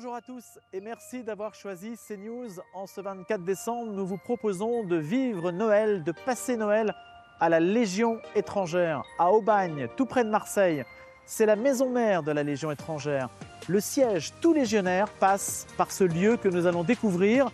Bonjour à tous et merci d'avoir choisi CNews. En ce 24 décembre, nous vous proposons de vivre Noël, de passer Noël à la Légion étrangère, à Aubagne, tout près de Marseille. C'est la maison mère de la Légion étrangère. Le siège, tout légionnaire passe par ce lieu que nous allons découvrir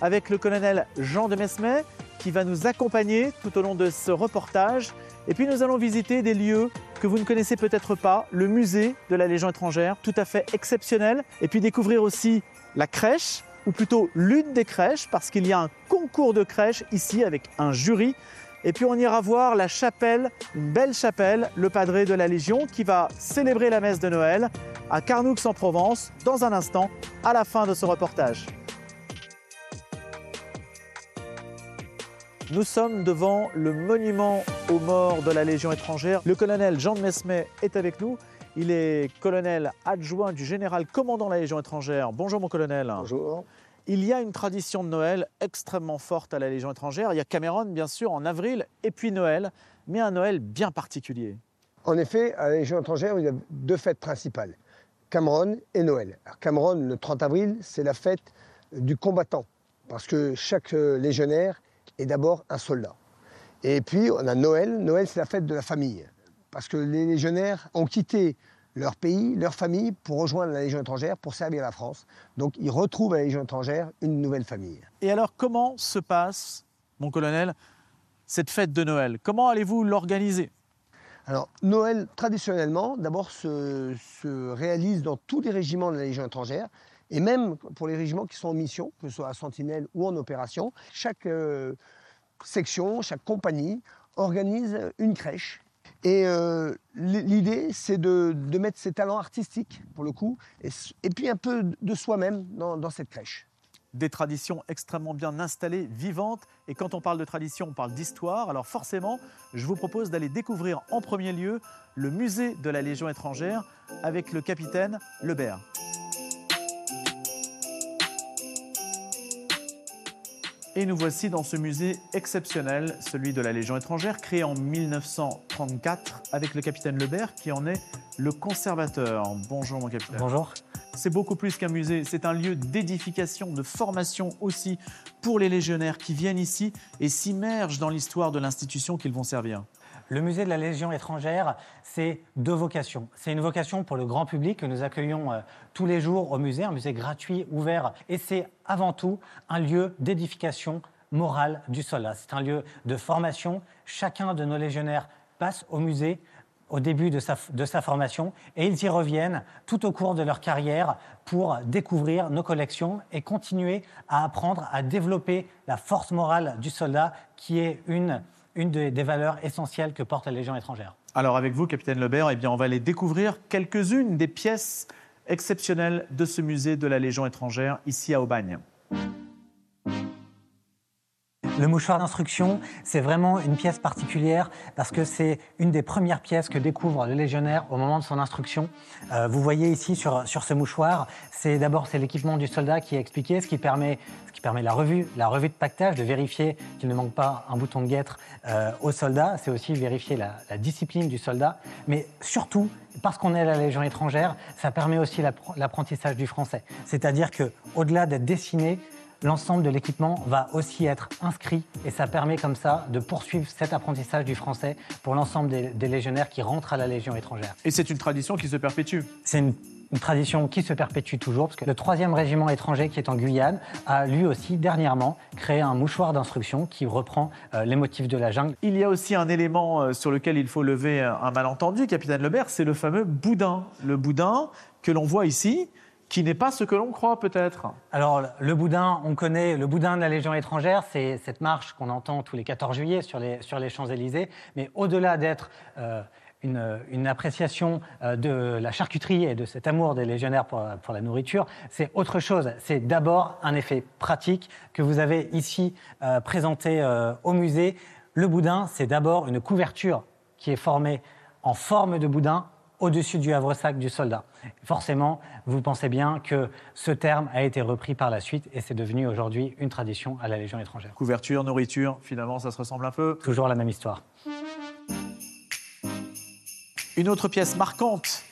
avec le colonel Jean de Mesmet qui va nous accompagner tout au long de ce reportage. Et puis nous allons visiter des lieux que vous ne connaissez peut-être pas, le musée de la Légion étrangère, tout à fait exceptionnel. Et puis découvrir aussi la crèche, ou plutôt l'une des crèches, parce qu'il y a un concours de crèche ici avec un jury. Et puis on ira voir la chapelle, une belle chapelle, le padré de la Légion, qui va célébrer la messe de Noël à Carnoux en Provence, dans un instant, à la fin de ce reportage. Nous sommes devant le monument aux morts de la Légion étrangère. Le colonel Jean de Mesmet est avec nous. Il est colonel adjoint du général commandant la Légion étrangère. Bonjour mon colonel. Bonjour. Il y a une tradition de Noël extrêmement forte à la Légion étrangère. Il y a Cameron bien sûr en avril et puis Noël, mais un Noël bien particulier. En effet, à la Légion étrangère, il y a deux fêtes principales, Cameron et Noël. Alors, Cameron, le 30 avril, c'est la fête du combattant, parce que chaque euh, légionnaire est d'abord un soldat. Et puis, on a Noël. Noël, c'est la fête de la famille. Parce que les légionnaires ont quitté leur pays, leur famille, pour rejoindre la Légion étrangère, pour servir la France. Donc, ils retrouvent à la Légion étrangère une nouvelle famille. Et alors, comment se passe, mon colonel, cette fête de Noël? Comment allez-vous l'organiser? Alors, Noël, traditionnellement, d'abord, se, se réalise dans tous les régiments de la Légion étrangère. Et même pour les régiments qui sont en mission, que ce soit à Sentinelle ou en opération, chaque euh, section, chaque compagnie organise une crèche. Et euh, l'idée, c'est de, mettre ses talents artistiques, pour le coup, et, et puis un peu de soi-même dans, dans cette crèche des traditions extrêmement bien installées, vivantes. Et quand on parle de tradition, on parle d'histoire. Alors forcément, je vous propose d'aller découvrir en premier lieu le musée de la Légion étrangère avec le capitaine Lebert. Et nous voici dans ce musée exceptionnel, celui de la Légion étrangère, créé en 1934 avec le capitaine Lebert qui en est le conservateur. Bonjour mon capitaine. Bonjour. C'est beaucoup plus qu'un musée, c'est un lieu d'édification, de formation aussi pour les légionnaires qui viennent ici et s'immergent dans l'histoire de l'institution qu'ils vont servir. Le musée de la Légion étrangère, c'est deux vocations. C'est une vocation pour le grand public que nous accueillons euh, tous les jours au musée, un musée gratuit, ouvert, et c'est avant tout un lieu d'édification morale du soldat. C'est un lieu de formation. Chacun de nos légionnaires passe au musée au début de sa, de sa, formation et ils y reviennent tout au cours de leur carrière pour découvrir nos collections et continuer à apprendre à développer la force morale du soldat qui est une une des, valeurs essentielles que porte la Légion étrangère. Alors avec vous, capitaine Lebert, eh bien, on va aller découvrir quelques-unes des pièces exceptionnelles de ce musée de la Légion étrangère ici à Aubagne. Le mouchoir d'instruction, c'est vraiment une pièce particulière parce que c'est une des premières pièces que découvre le légionnaire au moment de son instruction. Euh, vous voyez ici sur, ce mouchoir, c'est d'abord c'est l'équipement du soldat qui est expliqué, ce qui permet, ce la revue, de pactage, de vérifier qu'il ne manque pas un bouton de guêtre euh, au soldat. C'est aussi vérifier la, discipline du soldat, mais surtout parce qu'on est à la Légion étrangère, ça permet aussi l'apprentissage du français. C'est-à-dire que au-delà d'être dessiné, l'ensemble de l'équipement va aussi être inscrit et ça permet comme ça de poursuivre cet apprentissage du français pour l'ensemble des, des, légionnaires qui rentrent à la Légion étrangère. Et c'est une tradition qui se perpétue C'est une, une tradition qui se perpétue toujours, parce que le troisième régiment étranger qui est en Guyane a lui aussi dernièrement créé un mouchoir d'instruction qui reprend euh, les motifs de la jungle. Il y a aussi un élément euh, sur lequel il faut lever un malentendu, capitaine Lebert, c'est le fameux boudin. Le boudin que l'on voit ici, qui n'est pas ce que l'on croit peut-être. Alors le boudin, on connaît le boudin de la Légion étrangère, c'est cette marche qu'on entend tous les 14 juillet sur les, Champs-Élysées, mais au-delà d'être euh, une, appréciation euh, de la charcuterie et de cet amour des légionnaires pour, la nourriture, c'est autre chose. C'est d'abord un effet pratique que vous avez ici euh, présenté au musée. Le boudin, c'est d'abord une couverture qui est formée en forme de boudin au-dessus du havre-sac du soldat. Forcément, vous pensez bien que ce terme a été repris par la suite et c'est devenu aujourd'hui une tradition à la Légion étrangère. Couverture, nourriture, finalement, ça se ressemble un peu Toujours la même histoire. Une autre pièce marquante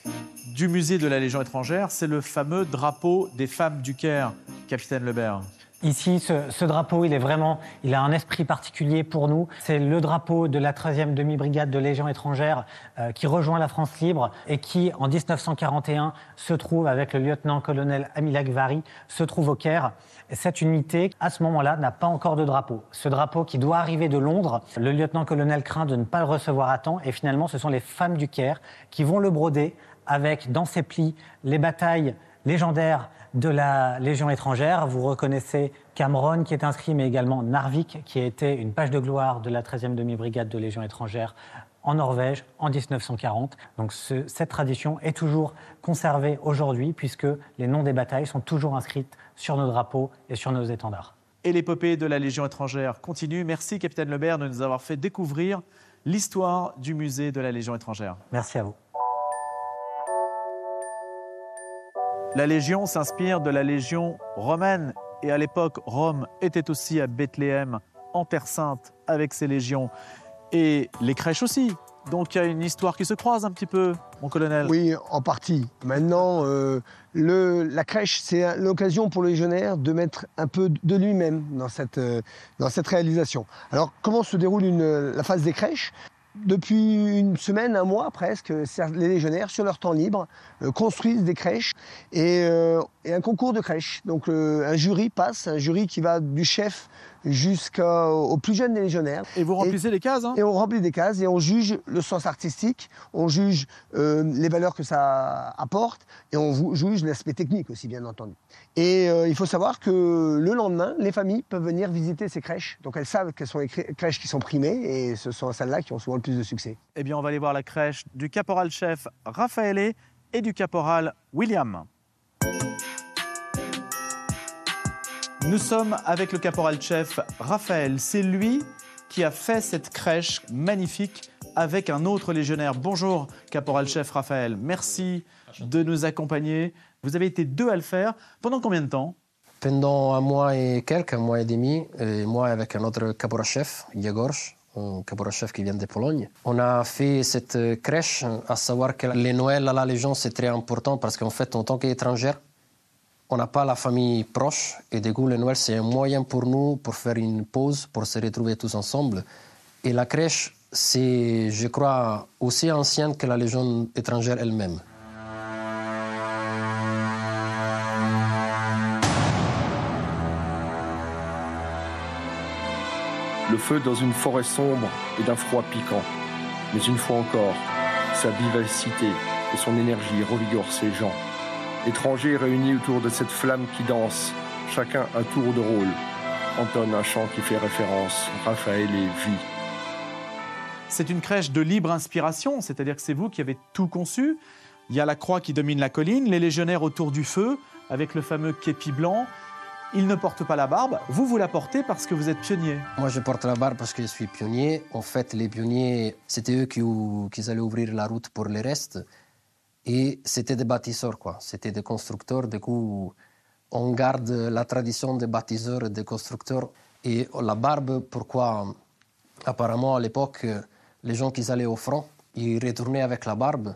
du musée de la Légion étrangère, c'est le fameux drapeau des femmes du Caire, capitaine Lebert. Ici, ce, drapeau, il est vraiment, il a un esprit particulier pour nous. C'est le drapeau de la 13e demi-brigade de Légion étrangère euh, qui rejoint la France libre et qui, en 1941, se trouve avec le lieutenant-colonel Amilak Vari, se trouve au Caire. Et cette unité, à ce moment-là, n'a pas encore de drapeau. Ce drapeau qui doit arriver de Londres, le lieutenant-colonel craint de ne pas le recevoir à temps et finalement, ce sont les femmes du Caire qui vont le broder avec, dans ses plis, les batailles légendaires de la Légion étrangère. Vous reconnaissez Cameron qui est inscrit, mais également Narvik qui a été une page de gloire de la 13e demi-brigade de Légion étrangère en Norvège en 1940. Donc cette tradition est toujours conservée aujourd'hui puisque les noms des batailles sont toujours inscrits sur nos drapeaux et sur nos étendards. Et l'épopée de la Légion étrangère continue. Merci, capitaine Lebert, de nous avoir fait découvrir l'histoire du musée de la Légion étrangère. Merci à vous. La Légion s'inspire de la Légion romaine et à l'époque, Rome était aussi à Bethléem, en Terre Sainte, avec ses légions. Et les crèches aussi. Donc il y a une histoire qui se croise un petit peu, mon colonel. Oui, en partie. Maintenant, euh, la crèche, c'est l'occasion pour le légionnaire de mettre un peu de lui-même dans cette, euh, dans cette réalisation. Alors, comment se déroule la phase des crèches? Depuis une semaine, un mois presque, les légionnaires, sur leur temps libre, euh, construisent des crèches et, euh, un concours de crèches. Donc un jury passe, un jury qui va du chef jusqu'au plus jeune des légionnaires. Et vous remplissez les cases hein? Et on remplit des cases et on juge le sens artistique, on juge euh, les valeurs que ça apporte et on juge l'aspect technique aussi, bien entendu. Et euh, il faut savoir que le lendemain, les familles peuvent venir visiter ces crèches. Donc elles savent quelles sont les crèches qui sont primées et ce sont celles-là qui ont souvent le plus de succès. Eh bien, on va aller voir la crèche du caporal-chef Raphaël et du caporal William. Nous sommes avec le caporal-chef Raphaël. C'est lui qui a fait cette crèche magnifique avec un autre légionnaire. Bonjour, caporal-chef Raphaël. Merci de nous accompagner. Vous avez été deux à le faire. Pendant combien de temps? Pendant un mois et quelques, un mois et demi. Et moi avec un autre caporal-chef, Yegorz, un caporal-chef qui vient de Pologne. On a fait cette crèche, à savoir que les Noëls à la Légion, c'est très important parce qu'en fait, en tant qu'étrangère, on n'a pas la famille proche et du coup Noël c'est un moyen pour nous pour faire une pause, pour se retrouver tous ensemble. Et la crèche c'est, je crois, aussi ancienne que la Légion étrangère elle-même. Le feu dans une forêt sombre et d'un froid piquant. Mais une fois encore, sa vivacité et son énergie revigorent ses gens étrangers réunis autour de cette flamme qui danse, chacun un tour de rôle, entonne un chant qui fait référence Raphaël et vie. C'est une crèche de libre inspiration, c'est-à-dire que c'est vous qui avez tout conçu. Il y a la croix qui domine la colline, les légionnaires autour du feu, avec le fameux képi blanc. Ils ne portent pas la barbe. Vous, vous la portez parce que vous êtes pionnier. Moi, je porte la barbe parce que je suis pionnier. En fait, les pionniers, c'était eux qui, qui allaient ouvrir la route pour les restes. Et c'était des bâtisseurs, quoi. C'était des constructeurs. Du coup, on garde la tradition des bâtisseurs et des constructeurs. Et la barbe, pourquoi? Apparemment, à l'époque, les gens qui allaient au front, ils retournaient avec la barbe.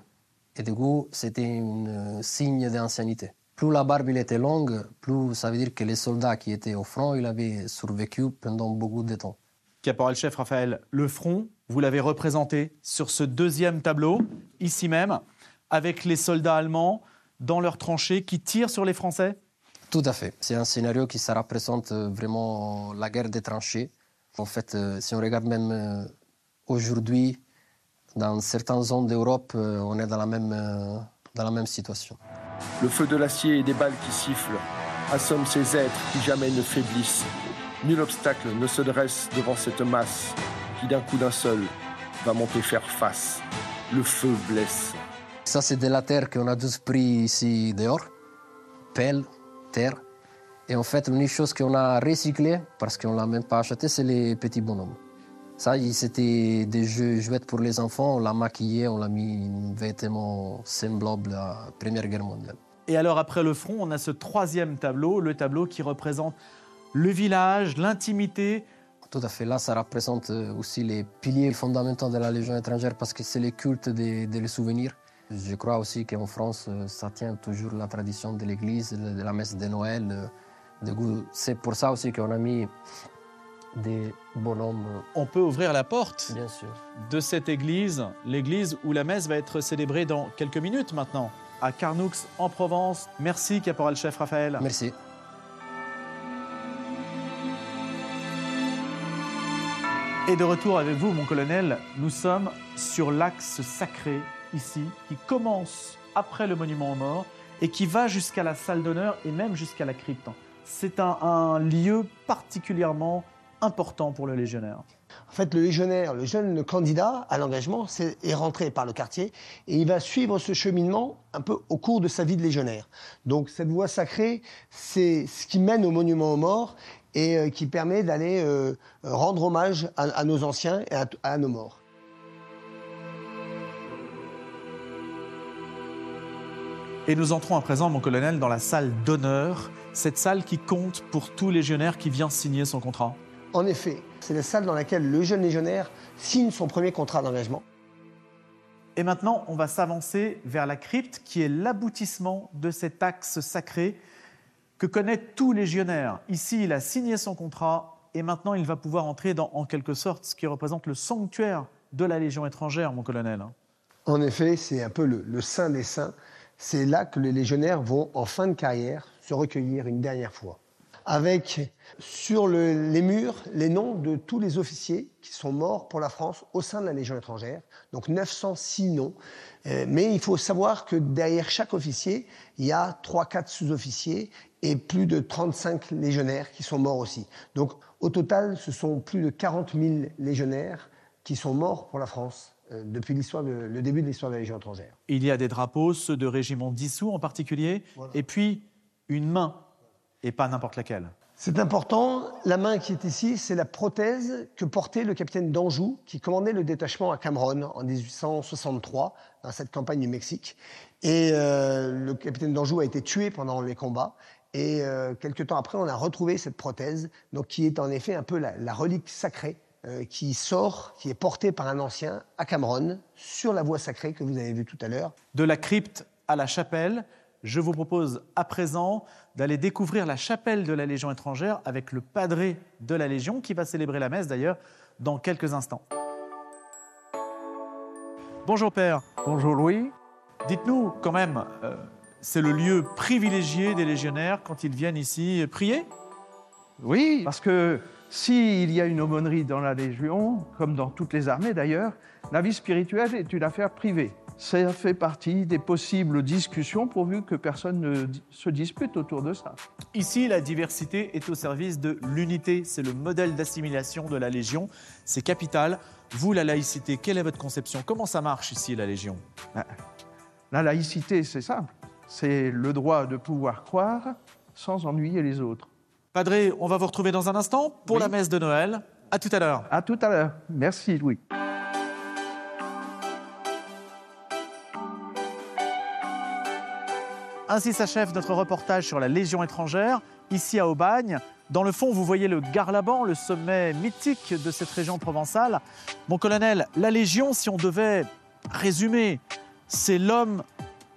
Et du coup, c'était un signe d'ancienneté. Plus la barbe était longue, plus ça veut dire que les soldats qui étaient au front, ils avaient survécu pendant beaucoup de temps. Caporal-chef Raphaël, le front, vous l'avez représenté sur ce deuxième tableau, ici même avec les soldats allemands dans leurs tranchées qui tirent sur les Français? Tout à fait. C'est un scénario qui ça représente euh, vraiment la guerre des tranchées. En fait, euh, si on regarde même euh, aujourd'hui, dans certaines zones d'Europe, on est dans la même, dans la même situation. Le feu de l'acier et des balles qui sifflent assomment ces êtres qui jamais ne faiblissent. Nul obstacle ne se dresse devant cette masse qui d'un coup d'un seul va monter faire face. Le feu blesse. Ça, c'est de la terre qu'on a tous pris ici dehors. Pelle, terre. Et en fait, l'unique chose qu'on a recyclée, parce qu'on ne l'a même pas acheté, c'est les petits bonhommes. Ça, c'était des jeux jouets pour les enfants. On l'a maquillé, on l'a mis un vêtement semblable à la Première Guerre mondiale. Et alors, après le front, on a ce troisième tableau, le tableau qui représente le village, l'intimité. Tout à fait. Là, ça représente euh, aussi les piliers fondamentaux de la Légion étrangère parce que c'est le culte des, des souvenirs. Je crois aussi qu'en France, euh, ça tient toujours la tradition de l'Église, de la messe de Noël. Euh, c'est pour ça aussi qu'on a mis des bonhommes. On peut ouvrir la porte Bien sûr. de cette église, l'église où la messe va être célébrée dans quelques minutes maintenant, à Carnoux en Provence. Merci, caporal-chef Raphaël. Merci. Et de retour avec vous, mon colonel, nous sommes sur l'axe sacré ici, qui commence après le monument aux morts et qui va jusqu'à la salle d'honneur et même jusqu'à la crypte. C'est un, lieu particulièrement important pour le légionnaire En fait, le légionnaire, le jeune candidat à l'engagement, est rentré par le quartier et il va suivre ce cheminement un peu au cours de sa vie de légionnaire. Donc cette voie sacrée, c'est ce qui mène au monument aux morts et euh, qui permet d'aller euh, rendre hommage à, nos anciens et à nos morts. Et nous entrons à présent, mon colonel, dans la salle d'honneur, cette salle qui compte pour tout légionnaire qui vient signer son contrat. En effet, c'est la salle dans laquelle le jeune légionnaire signe son premier contrat d'engagement. Et maintenant, on va s'avancer vers la crypte qui est l'aboutissement de cet axe sacré que connaît tout légionnaire. Ici, il a signé son contrat et maintenant il va pouvoir entrer dans, en quelque sorte, ce qui représente le sanctuaire de la Légion étrangère, mon colonel. En effet, c'est un peu le, le saint des saints. C'est là que les légionnaires vont, en fin de carrière, se recueillir une dernière fois avec sur les murs les noms de tous les officiers qui sont morts pour la France au sein de la Légion étrangère, donc 906 noms. Euh, mais il faut savoir que derrière chaque officier, il y a 3-4 sous-officiers et plus de 35 légionnaires qui sont morts aussi. Donc au total, ce sont plus de 40 000 légionnaires qui sont morts pour la France euh, depuis le début de l'histoire de la Légion étrangère. Il y a des drapeaux, ceux de régiments dissous en particulier, et puis une main et pas n'importe laquelle. C'est important. La main qui est ici, c'est la prothèse que portait le capitaine d'Anjou, qui commandait le détachement à Cameroun en 1863, dans cette campagne du Mexique. Et euh, le capitaine d'Anjou a été tué pendant les combats. Et euh, quelques temps après, on a retrouvé cette prothèse, donc qui est en effet un peu la, relique sacrée euh, qui sort, qui est portée par un ancien à Cameroun, sur la voie sacrée que vous avez vue tout à l'heure. De la crypte à la chapelle, je vous propose à présent d'aller découvrir la chapelle de la Légion étrangère avec le padré de la Légion qui va célébrer la messe d'ailleurs dans quelques instants. Bonjour Père. Bonjour Louis. Dites-nous quand même, euh, c'est le lieu privilégié des légionnaires quand ils viennent ici prier? Oui, parce que s'il y a une aumônerie dans la Légion, comme dans toutes les armées d'ailleurs, la vie spirituelle est une affaire privée ça fait partie des possibles discussions pourvu que personne ne se dispute autour de ça. Ici, la diversité est au service de l'unité. C'est le modèle d'assimilation de la Légion. C'est capital. Vous, la laïcité, quelle est votre conception? Comment ça marche ici, la Légion? Ben, La laïcité, c'est simple. C'est le droit de pouvoir croire sans ennuyer les autres. Padré, on va vous retrouver dans un instant pour la messe de Noël. À tout à l'heure. À tout à l'heure. Merci, Louis. Ainsi s'achève notre reportage sur la Légion étrangère, ici à Aubagne. Dans le fond, vous voyez le Garlaban, le sommet mythique de cette région provençale. Mon colonel, la Légion, si on devait résumer, c'est l'homme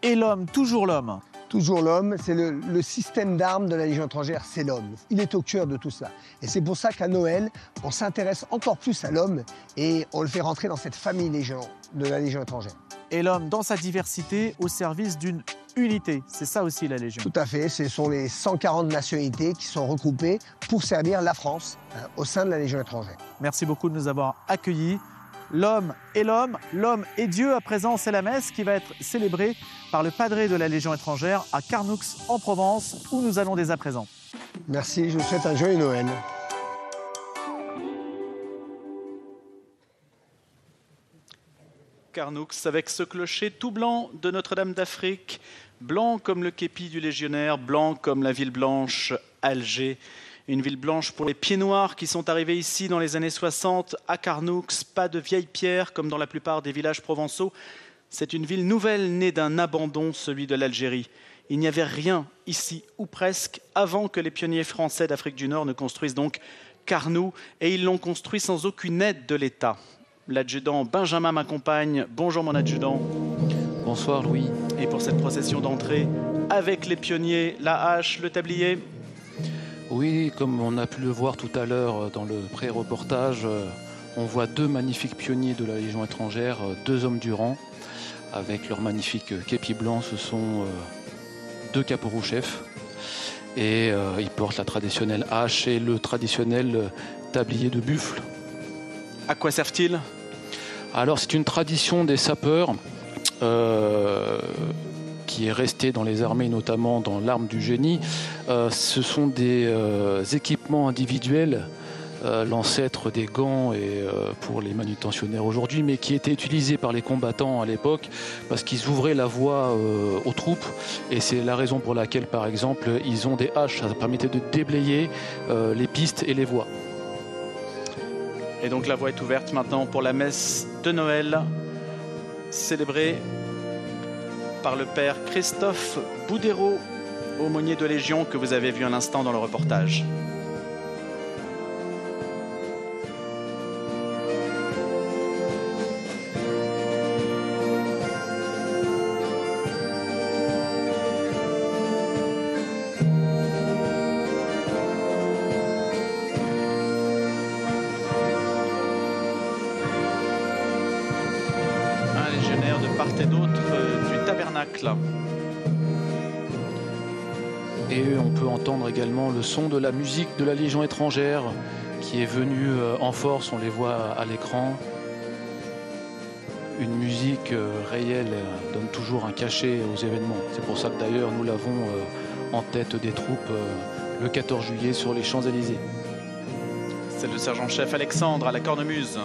et l'homme, toujours l'homme. Toujours l'homme, c'est le, système d'armes de la Légion étrangère, c'est l'homme. Il est au cœur de tout ça. Et c'est pour ça qu'à Noël, on s'intéresse encore plus à l'homme et on le fait rentrer dans cette famille Légion, de la Légion étrangère. Et l'homme dans sa diversité au service d'une unité. C'est ça aussi la Légion. Tout à fait, ce sont les 140 nationalités qui sont regroupées pour servir la France euh, au sein de la Légion étrangère. Merci beaucoup de nous avoir accueillis. L'homme et l'homme, l'homme et Dieu à présent, c'est la messe qui va être célébrée par le padré de la Légion étrangère à Carnoux en Provence, où nous allons dès à présent. Merci, je vous souhaite un joyeux Noël. Carnoux avec ce clocher tout blanc de Notre-Dame d'Afrique, blanc comme le képi du légionnaire, blanc comme la ville blanche Alger. Une ville blanche pour les pieds noirs qui sont arrivés ici dans les années 60 à Carnoux, pas de vieilles pierres comme dans la plupart des villages provençaux. C'est une ville nouvelle née d'un abandon, celui de l'Algérie. Il n'y avait rien ici, ou presque, avant que les pionniers français d'Afrique du Nord ne construisent donc Carnoux, et ils l'ont construit sans aucune aide de l'État. L'adjudant Benjamin m'accompagne. Bonjour mon adjudant. Bonsoir Louis. Et pour cette procession d'entrée, avec les pionniers, la hache, le tablier Oui, comme on a pu le voir tout à l'heure dans le pré-reportage, euh, on voit deux magnifiques pionniers de la Légion étrangère, euh, deux hommes du rang, avec leur magnifique képi blanc. Ce sont euh, deux caporaux chefs. Et ils portent la traditionnelle hache et le traditionnel tablier de buffle. À quoi servent-ils? Alors c'est une tradition des sapeurs euh, qui est restée dans les armées, notamment dans l'arme du génie. Euh, ce sont des euh, équipements individuels l'ancêtre des gants et pour les manutentionnaires aujourd'hui, mais qui étaient utilisés par les combattants à l'époque parce qu'ils ouvraient la voie aux troupes et c'est la raison pour laquelle, par exemple, ils ont des haches. Ça permettait de déblayer les pistes et les voies. Et donc la voie est ouverte maintenant pour la messe de Noël, célébrée par le Père Christophe Boudérault, aumônier de Légion que vous avez vu un instant dans le reportage. Et on peut entendre également le son de la musique de la Légion étrangère qui est venue euh, en force, on les voit à l'écran. Une musique euh, réelle euh, donne toujours un cachet aux événements. C'est pour ça que d'ailleurs nous l'avons en tête des troupes le 14 juillet sur les Champs-Élysées. C'est le sergent-chef Alexandre à la cornemuse.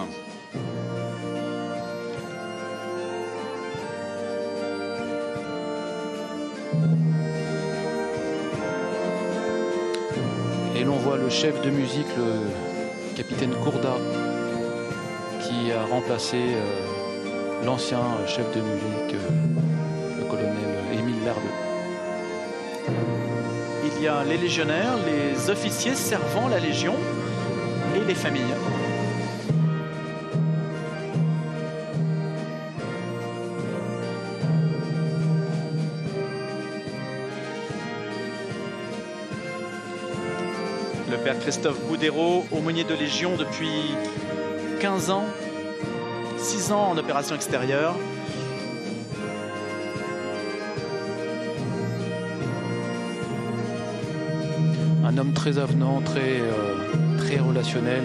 Le chef de musique, le capitaine Courda, qui a remplacé euh, l'ancien chef de musique, euh, le colonel Émile Lardeux. Il y a les légionnaires, les officiers servant la Légion et les familles. Christophe Boudérault, aumônier de Légion depuis 15 ans, 6 ans en opération extérieure. Un homme très avenant, très, euh, relationnel,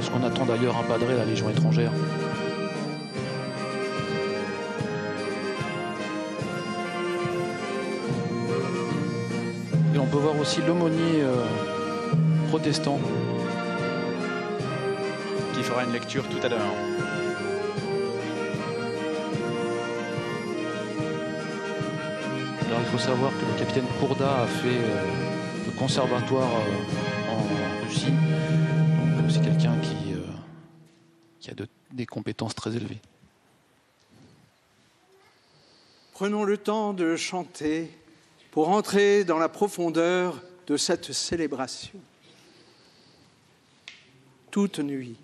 ce qu'on attend d'ailleurs un padré à la Légion étrangère. Et on peut voir aussi l'aumônier euh, protestant. Qui fera une lecture tout à l'heure. Alors il faut savoir que le capitaine Pourda a fait euh, le conservatoire euh, en Russie. Donc c'est quelqu'un qui, euh, qui a des compétences très élevées. Prenons le temps de chanter pour entrer dans la profondeur de cette célébration toute nuit.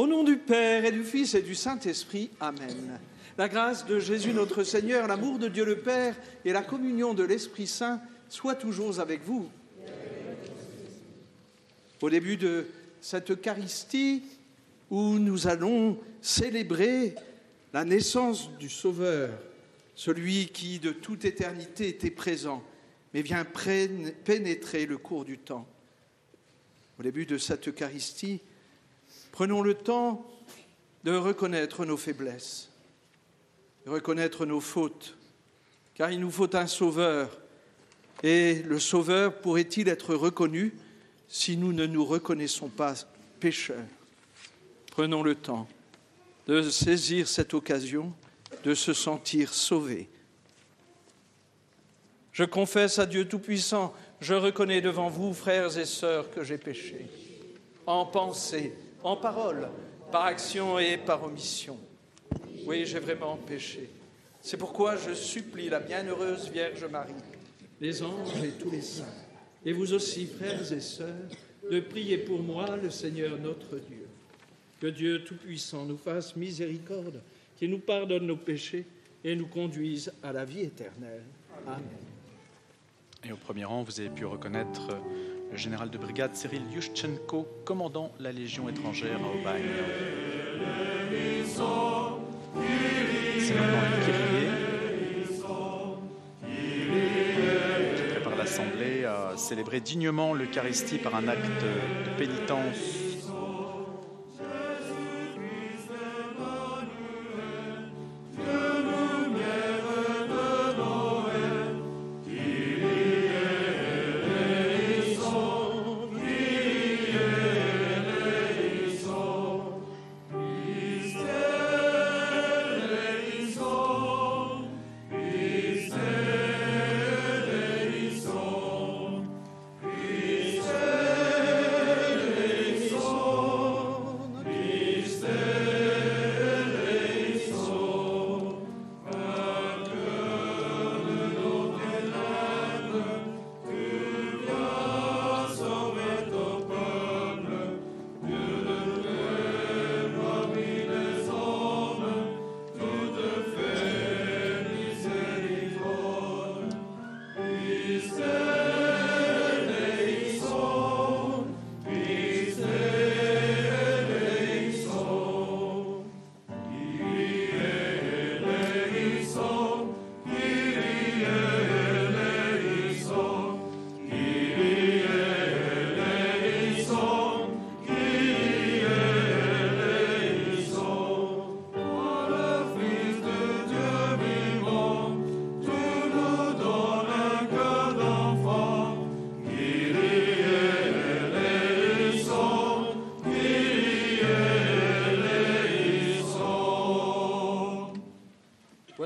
Au nom du Père et du Fils et du Saint-Esprit, Amen. La grâce de Jésus notre Seigneur, l'amour de Dieu le Père et la communion de l'Esprit Saint soient toujours avec vous. Au début de cette Eucharistie où nous allons célébrer la naissance du Sauveur, celui qui de toute éternité était présent, mais vient pénétrer le cours du temps. Au début de cette Eucharistie, prenons le temps de reconnaître nos faiblesses, de reconnaître nos fautes, car il nous faut un Sauveur. Et le Sauveur pourrait-il être reconnu si nous ne nous reconnaissons pas pécheurs? Prenons le temps de saisir cette occasion de se sentir sauvé. Je confesse à Dieu Tout-Puissant, je reconnais devant vous, frères et sœurs, que j'ai péché, en pensée, en parole, par action et par omission. Oui, j'ai vraiment péché. C'est pourquoi je supplie la bienheureuse Vierge Marie, les anges et tous les saints, et vous aussi, frères et sœurs, de prier pour moi le Seigneur notre Dieu. Que Dieu Tout-Puissant nous fasse miséricorde, qu'il nous pardonne nos péchés et nous conduise à la vie éternelle. Amen. Et au premier rang, vous avez pu reconnaître le général de brigade Cyril Yushchenko, commandant la Légion étrangère à Aubagne. C'est maintenant le qui prépare l'Assemblée à célébrer dignement l'Eucharistie par un acte de pénitence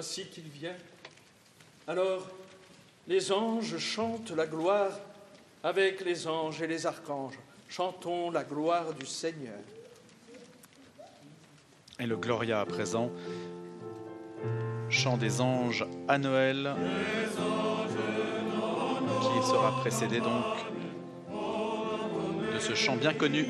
Qu'il vient. Alors les anges chantent la gloire avec les anges et les archanges. Chantons la gloire du Seigneur. Et le Gloria à présent, chant des anges à Noël, qui sera précédé donc de ce chant bien connu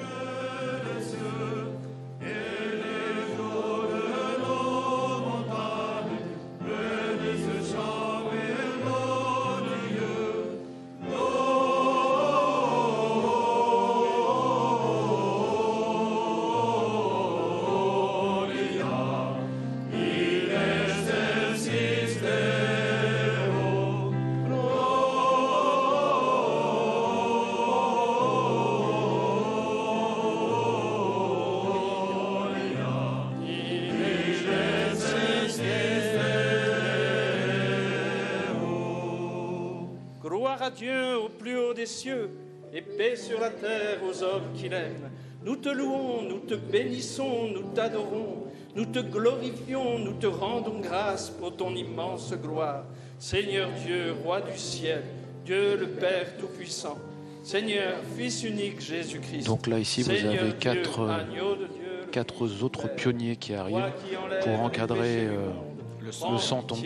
te bénissons, nous t'adorons, nous te glorifions, nous te rendons grâce pour ton immense gloire. Seigneur Dieu, roi du ciel, Dieu le Père Tout-Puissant, Seigneur, Fils unique Jésus-Christ. Donc là, ici, vous avez quatre, quatre autres pionniers qui arrivent pour encadrer euh, le, le santon.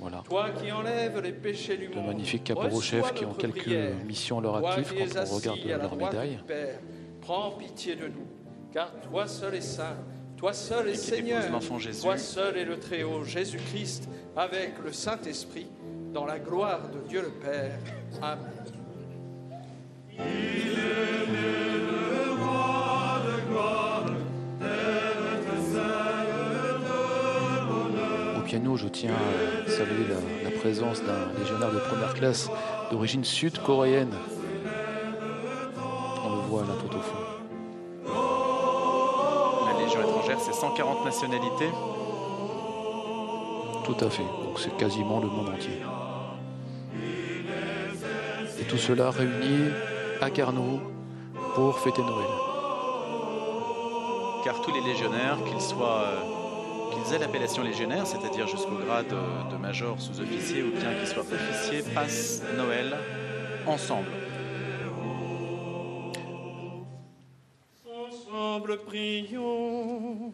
Voilà. Toi qui enlèves les péchés du de magnifiques caporaux chefs qui ont quelques missions à leur actif quand on regarde leur médaille. Père, prends pitié de nous. Car toi seul est saint, toi seul est Seigneur, Jésus. toi seul est le Très-Haut Jésus-Christ avec le Saint-Esprit, dans la gloire de Dieu le Père. Amen. Au piano, je tiens à saluer la, la présence d'un légionnaire de première classe d'origine sud-coréenne. On le voit là tout au fond. C'est 140 nationalités. Tout à fait. Donc c'est quasiment le monde entier. Et tout cela réuni à Carnot pour fêter Noël. Car tous les légionnaires, qu'ils soient euh, qu'ils aient l'appellation légionnaire, c'est-à-dire jusqu'au grade de major sous-officier ou bien qu'ils soient officiers, passent Noël ensemble. Ensemble prions.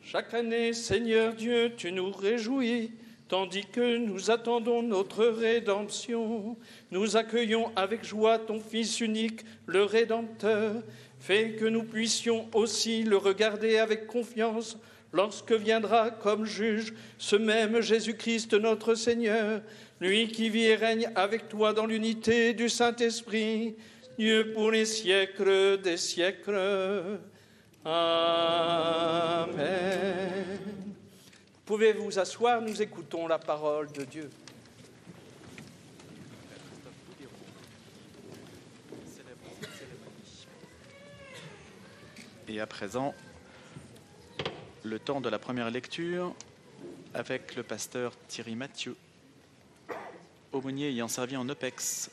Chaque année, Seigneur Dieu, tu nous réjouis, tandis que nous attendons notre rédemption. Nous accueillons avec joie ton Fils unique, le Rédempteur. Fais que nous puissions aussi le regarder avec confiance lorsque viendra comme juge ce même Jésus-Christ notre Seigneur, lui qui vit et règne avec toi dans l'unité du Saint-Esprit, Dieu pour les siècles des siècles. Amen. Pouvez vous asseoir, nous écoutons la parole de Dieu. Et à présent, le temps de la première lecture avec le pasteur Thierry Mathieu, aumônier ayant servi en OPEX.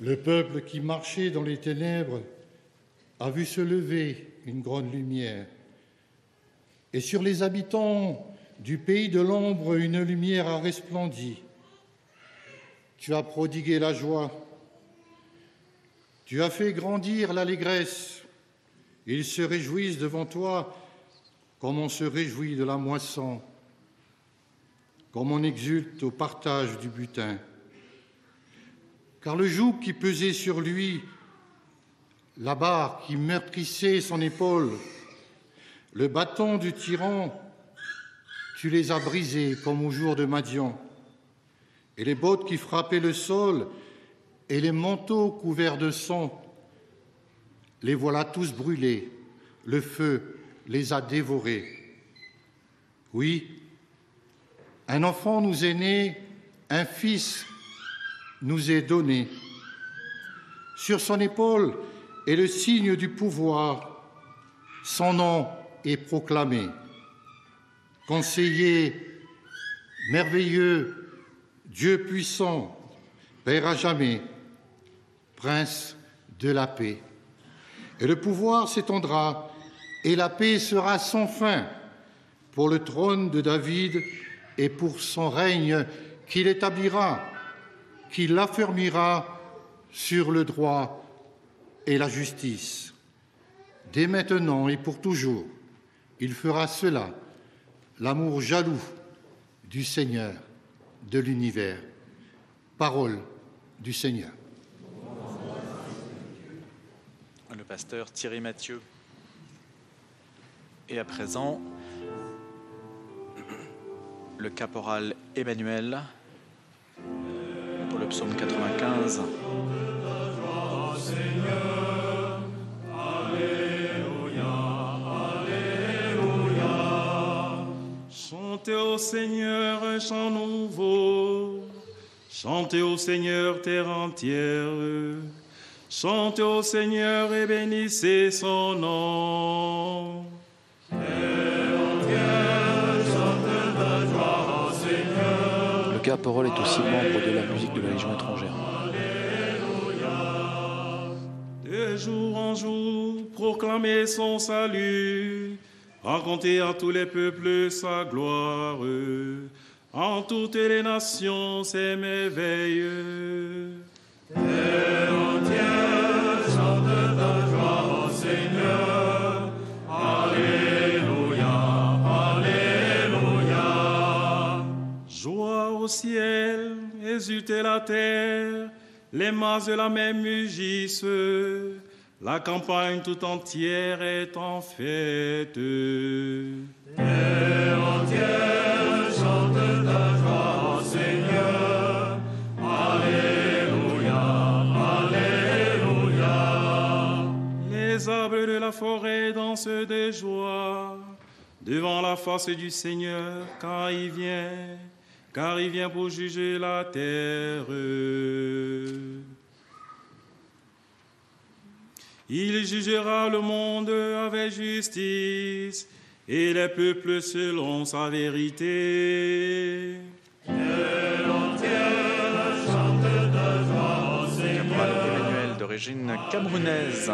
Le peuple qui marchait dans les ténèbres a vu se lever une grande lumière. Et sur les habitants du pays de l'ombre, une lumière a resplendi. Tu as prodigué la joie. Tu as fait grandir l'allégresse. Ils se réjouissent devant toi comme on se réjouit de la moisson, comme on exulte au partage du butin. Car le joug qui pesait sur lui, la barre qui meurtrissait son épaule, le bâton du tyran, tu les as brisés comme au jour de Madian. Et les bottes qui frappaient le sol et les manteaux couverts de sang, les voilà tous brûlés, le feu les a dévorés. Oui, un enfant nous est né, un fils nous est donné. Sur son épaule est le signe du pouvoir, son nom est proclamé. Conseiller merveilleux, Dieu puissant, Père à jamais, Prince de la paix. Et le pouvoir s'étendra, et la paix sera sans fin pour le trône de David et pour son règne qu'il établira, qu'il affermira sur le droit et la justice. Dès maintenant et pour toujours, il fera cela, l'amour jaloux du Seigneur de l'univers. Parole du Seigneur. Le pasteur Thierry Mathieu. Et à présent, le caporal Emmanuel pour le psaume 95. Chantez au Seigneur un chant nouveau. Chantez au Seigneur terre entière. Chantez au Seigneur et bénissez son nom. Le caporal est aussi membre de la musique de la Légion étrangère. De jour en jour, proclamez son salut. Racontez à tous les peuples sa gloire. En toutes les nations, ses merveilles. Terre entière, au ciel, exultation exulte la terre, les masses de la mer mugissent, la campagne tout entière est en fête. Terre entière chante ta joie, Seigneur. Alléluia, Alléluia. Les arbres de la forêt dansent de joie devant la face du Seigneur, car il vient, car il vient pour juger la terre. Il jugera le monde avec justice et les peuples selon sa vérité. Terre entière chante ta joie, Caporal Seigneur. Emmanuel d'origine camerounaise.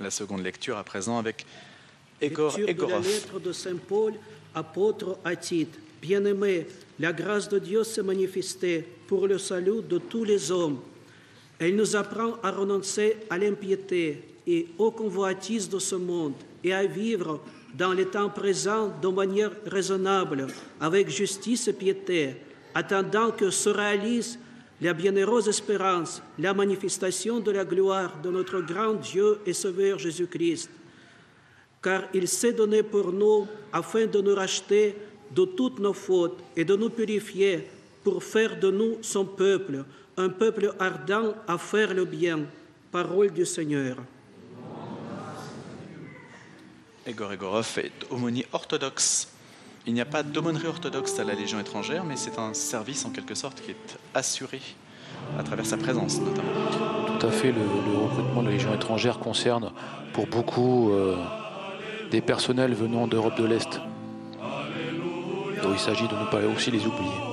La seconde lecture à présent avec Lecture de la lettre de Saint Paul, apôtre à Tite. Bien-aimés, la grâce de Dieu s'est manifestée pour le salut de tous les hommes. Elle nous apprend à renoncer à l'impiété et aux convoitises de ce monde et à vivre dans les temps présents de manière raisonnable, avec justice et piété, attendant que se réalise la bienheureuse espérance, la manifestation de la gloire de notre grand Dieu et Sauveur Jésus-Christ car il s'est donné pour nous afin de nous racheter de toutes nos fautes et de nous purifier pour faire de nous son peuple, un peuple ardent à faire le bien. Parole du Seigneur. Il n'y a pas d'aumônerie orthodoxe à la Légion étrangère, mais c'est un service en quelque sorte qui est assuré à travers sa présence notamment. Tout à fait, le, recrutement de la Légion étrangère concerne pour beaucoup euh, des personnels venant d'Europe de l'Est. Donc il s'agit de ne pas aussi les oublier.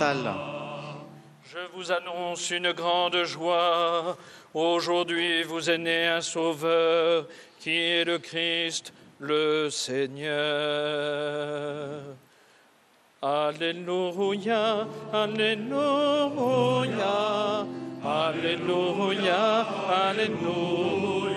Je vous annonce une grande joie. Aujourd'hui vous est un sauveur qui est le Christ, le Seigneur. Alléluia, Alléluia, Alléluia, Alléluia,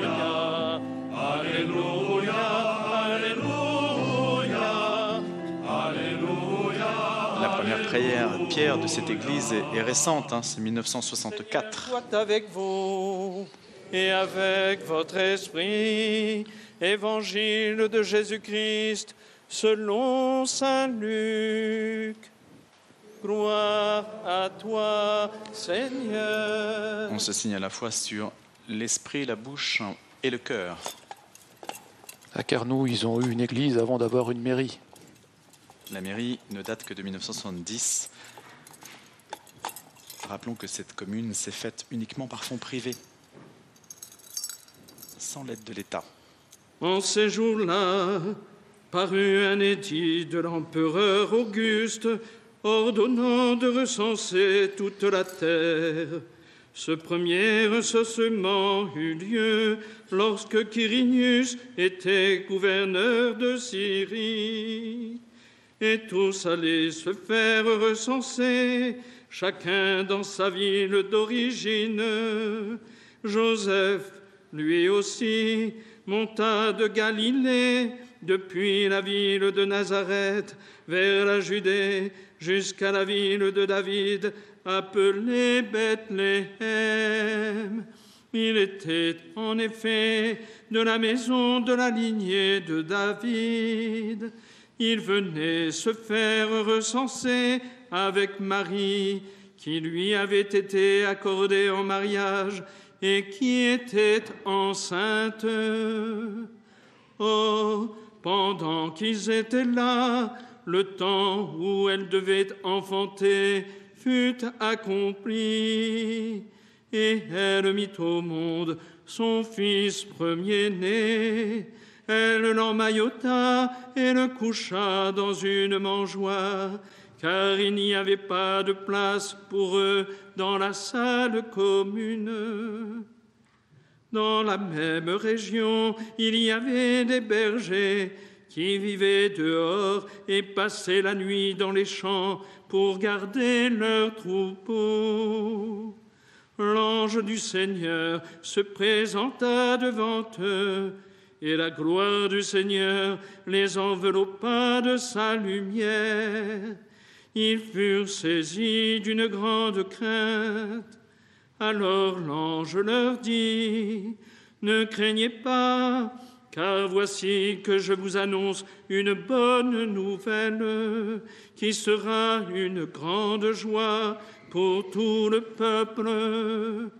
prière, pierre de cette église est, est récente, hein, c'est 1964. soit avec vous et avec votre esprit. Évangile de Jésus-Christ selon Saint Luc. Gloire à toi, Seigneur. On se signe à la fois sur l'esprit, la bouche et le cœur. À Carnoux, ils ont eu une église avant d'avoir une mairie. La mairie ne date que de 1970. Rappelons que cette commune s'est faite uniquement par fonds privés, sans l'aide de l'État. En ces jours-là, parut un édit de l'empereur Auguste ordonnant de recenser toute la terre. Ce premier recensement eut lieu lorsque Quirinius était gouverneur de Syrie. Et tous allaient se faire recenser, chacun dans sa ville d'origine. Joseph, lui aussi, monta de Galilée, depuis la ville de Nazareth, vers la Judée, jusqu'à la ville de David, appelée Bethléem. Il était en effet de la maison de la lignée de David. Il venait se faire recenser avec Marie, qui lui avait été accordée en mariage et qui était enceinte. Oh, pendant qu'ils étaient là, le temps où elle devait enfanter fut accompli, et elle mit au monde son fils premier-né. Elle l'emmaillota et le coucha dans une mangeoire car il n'y avait pas de place pour eux dans la salle commune. Dans la même région, il y avait des bergers qui vivaient dehors et passaient la nuit dans les champs pour garder leurs troupeaux. L'ange du Seigneur se présenta devant eux, et la gloire du Seigneur les enveloppa de sa lumière. Ils furent saisis d'une grande crainte. Alors l'ange leur dit, Ne craignez pas, car voici que je vous annonce une bonne nouvelle, qui sera une grande joie pour tout le peuple.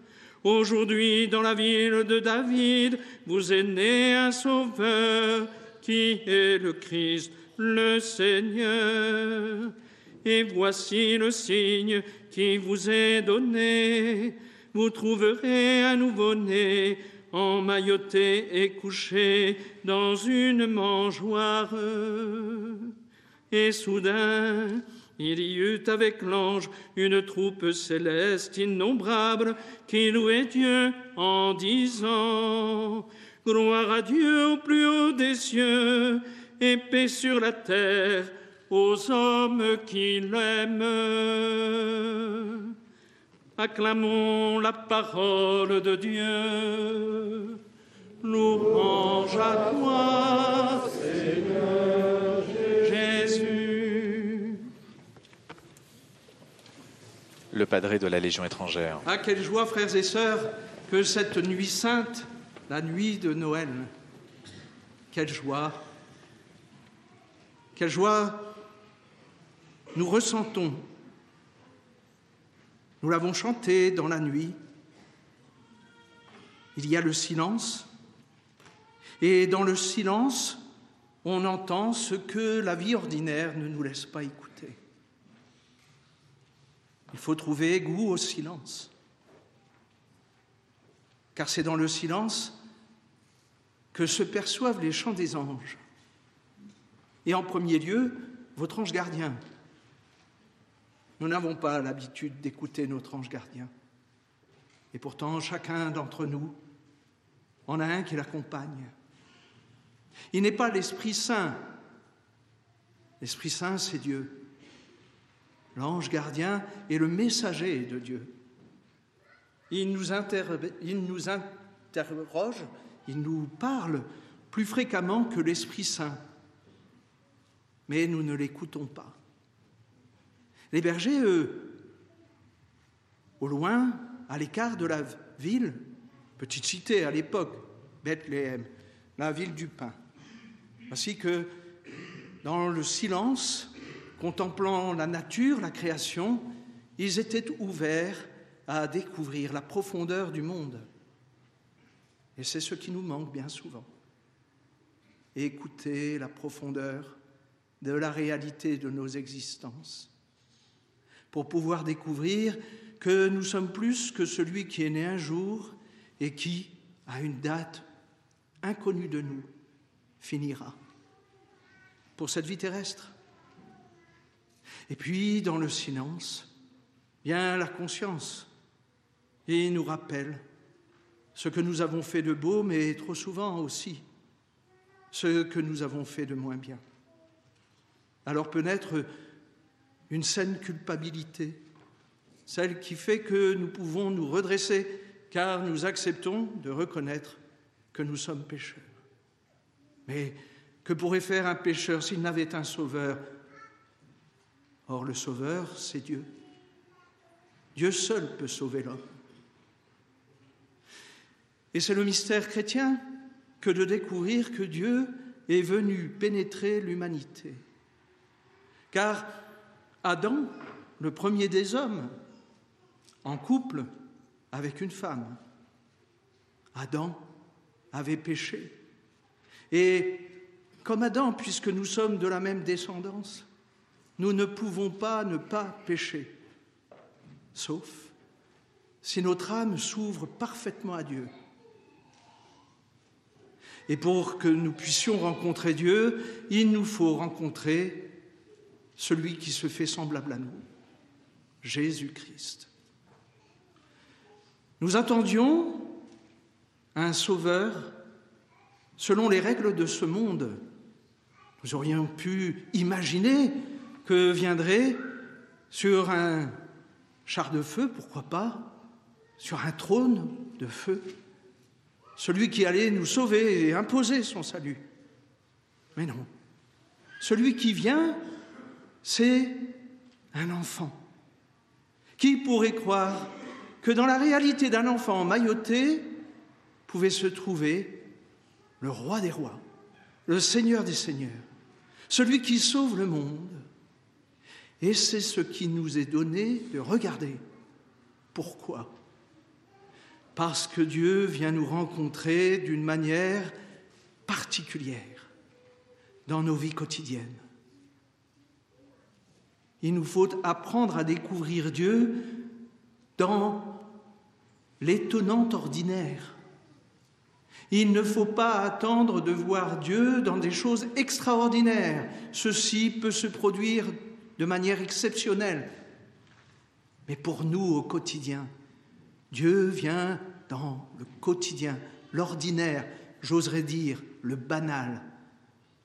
Aujourd'hui, dans la ville de David, vous est né un sauveur, qui est le Christ, le Seigneur. Et voici le signe qui vous est donné. Vous trouverez un nouveau-né emmailloté et couché dans une mangeoire. Et soudain, il y eut avec l'ange une troupe céleste innombrable qui louait Dieu en disant Gloire à Dieu au plus haut des cieux et paix sur la terre aux hommes qui l'aiment. Acclamons la parole de Dieu. Louange à toi, Seigneur Le padré de la Légion étrangère. Ah, quelle joie, frères et sœurs, que cette nuit sainte, la nuit de Noël, quelle joie, quelle joie nous ressentons. Nous l'avons chanté dans la nuit. Il y a le silence. Et dans le silence, on entend ce que la vie ordinaire ne nous laisse pas écouter. Il faut trouver goût au silence. Car c'est dans le silence que se perçoivent les chants des anges. Et en premier lieu, votre ange gardien, nous n'avons pas l'habitude d'écouter notre ange gardien. Et pourtant, chacun d'entre nous en a un qui l'accompagne. Il n'est pas l'Esprit Saint. L'Esprit Saint, c'est Dieu. L'ange gardien est le messager de Dieu. Il nous, interroge, il nous parle plus fréquemment que l'Esprit Saint. Mais nous ne l'écoutons pas. Les bergers, eux, au loin, à l'écart de la ville, petite cité à l'époque, Bethléem, la ville du pain. Ainsi que dans le silence, contemplant la nature, la création, ils étaient ouverts à découvrir la profondeur du monde. Et c'est ce qui nous manque bien souvent. Écouter la profondeur de la réalité de nos existences pour pouvoir découvrir que nous sommes plus que celui qui est né un jour et qui, à une date inconnue de nous, finira pour cette vie terrestre. Et puis, dans le silence, vient la conscience et nous rappelle ce que nous avons fait de beau, mais trop souvent aussi ce que nous avons fait de moins bien. Alors peut-être une saine culpabilité, celle qui fait que nous pouvons nous redresser car nous acceptons de reconnaître que nous sommes pécheurs. Mais que pourrait faire un pécheur s'il n'avait un sauveur Or, le sauveur, c'est Dieu. Dieu seul peut sauver l'homme. Et c'est le mystère chrétien que de découvrir que Dieu est venu pénétrer l'humanité. Car Adam, le premier des hommes, en couple avec une femme. Adam avait péché. Et comme Adam, puisque nous sommes de la même descendance, nous ne pouvons pas ne pas pécher, sauf si notre âme s'ouvre parfaitement à Dieu. Et pour que nous puissions rencontrer Dieu, il nous faut rencontrer celui qui se fait semblable à nous, Jésus-Christ. Nous attendions un sauveur selon les règles de ce monde. Nous aurions pu imaginer que viendrait sur un char de feu, pourquoi pas, sur un trône de feu, celui qui allait nous sauver et imposer son salut. Mais non, celui qui vient, c'est un enfant. Qui pourrait croire que dans la réalité d'un enfant mailloté pouvait se trouver le roi des rois, le seigneur des seigneurs, celui qui sauve le monde Et c'est ce qui nous est donné de regarder. Pourquoi? Parce que Dieu vient nous rencontrer d'une manière particulière dans nos vies quotidiennes. Il nous faut apprendre à découvrir Dieu dans l'étonnant ordinaire. Il ne faut pas attendre de voir Dieu dans des choses extraordinaires. Ceci peut se produire de manière exceptionnelle. Mais pour nous, au quotidien, Dieu vient dans le quotidien, l'ordinaire, j'oserais dire le banal.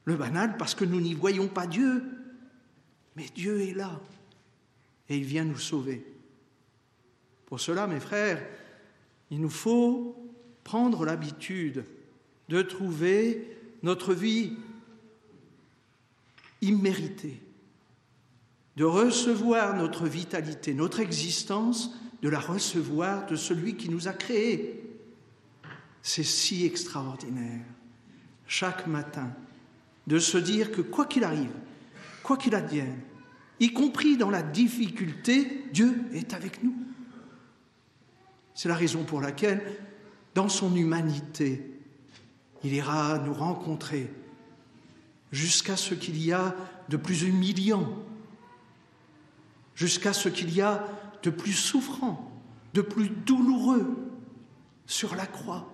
Le banal parce que nous n'y voyons pas Dieu, mais Dieu est là et il vient nous sauver. Pour cela, mes frères, il nous faut prendre l'habitude de trouver notre vie imméritée, de recevoir notre vitalité, notre existence, de la recevoir de celui qui nous a créés. C'est si extraordinaire, chaque matin, de se dire que quoi qu'il arrive, quoi qu'il advienne, y compris dans la difficulté, Dieu est avec nous. C'est la raison pour laquelle, dans son humanité, il ira nous rencontrer jusqu'à ce qu'il y a de plus humiliant, jusqu'à ce qu'il y a de plus souffrant, de plus douloureux sur la croix.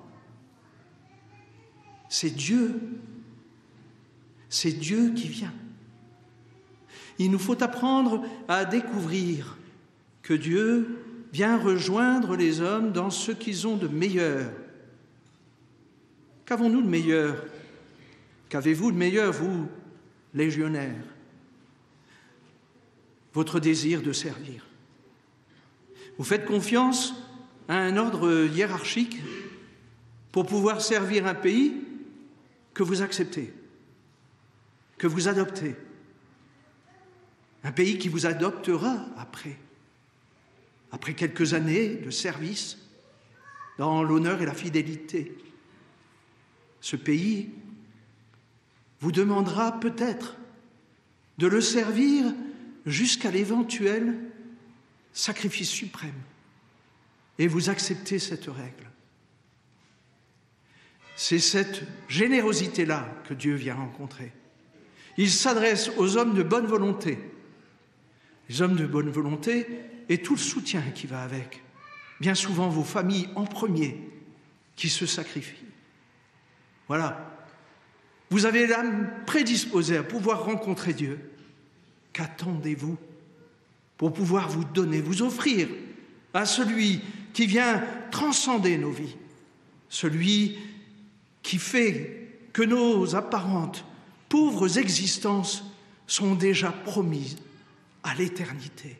C'est Dieu, c'est Dieu qui vient. Il nous faut apprendre à découvrir que Dieu vient rejoindre les hommes dans ce qu'ils ont de meilleur. Qu'avons-nous de meilleur? Qu'avez-vous de meilleur, vous, légionnaires? Votre désir de servir. Vous faites confiance à un ordre hiérarchique pour pouvoir servir un pays que vous acceptez, que vous adoptez. Un pays qui vous adoptera après après quelques années de service dans l'honneur et la fidélité. Ce pays vous demandera peut-être de le servir jusqu'à l'éventuel sacrifice suprême. Et vous acceptez cette règle. C'est cette générosité-là que Dieu vient rencontrer. Il s'adresse aux hommes de bonne volonté. Les hommes de bonne volonté, et tout le soutien qui va avec. Bien souvent, vos familles en premier qui se sacrifient. Voilà. Vous avez l'âme prédisposée à pouvoir rencontrer Dieu. Qu'attendez-vous pour pouvoir vous donner, vous offrir à celui qui vient transcender nos vies, celui qui fait que nos apparentes, pauvres existences sont déjà promises à l'éternité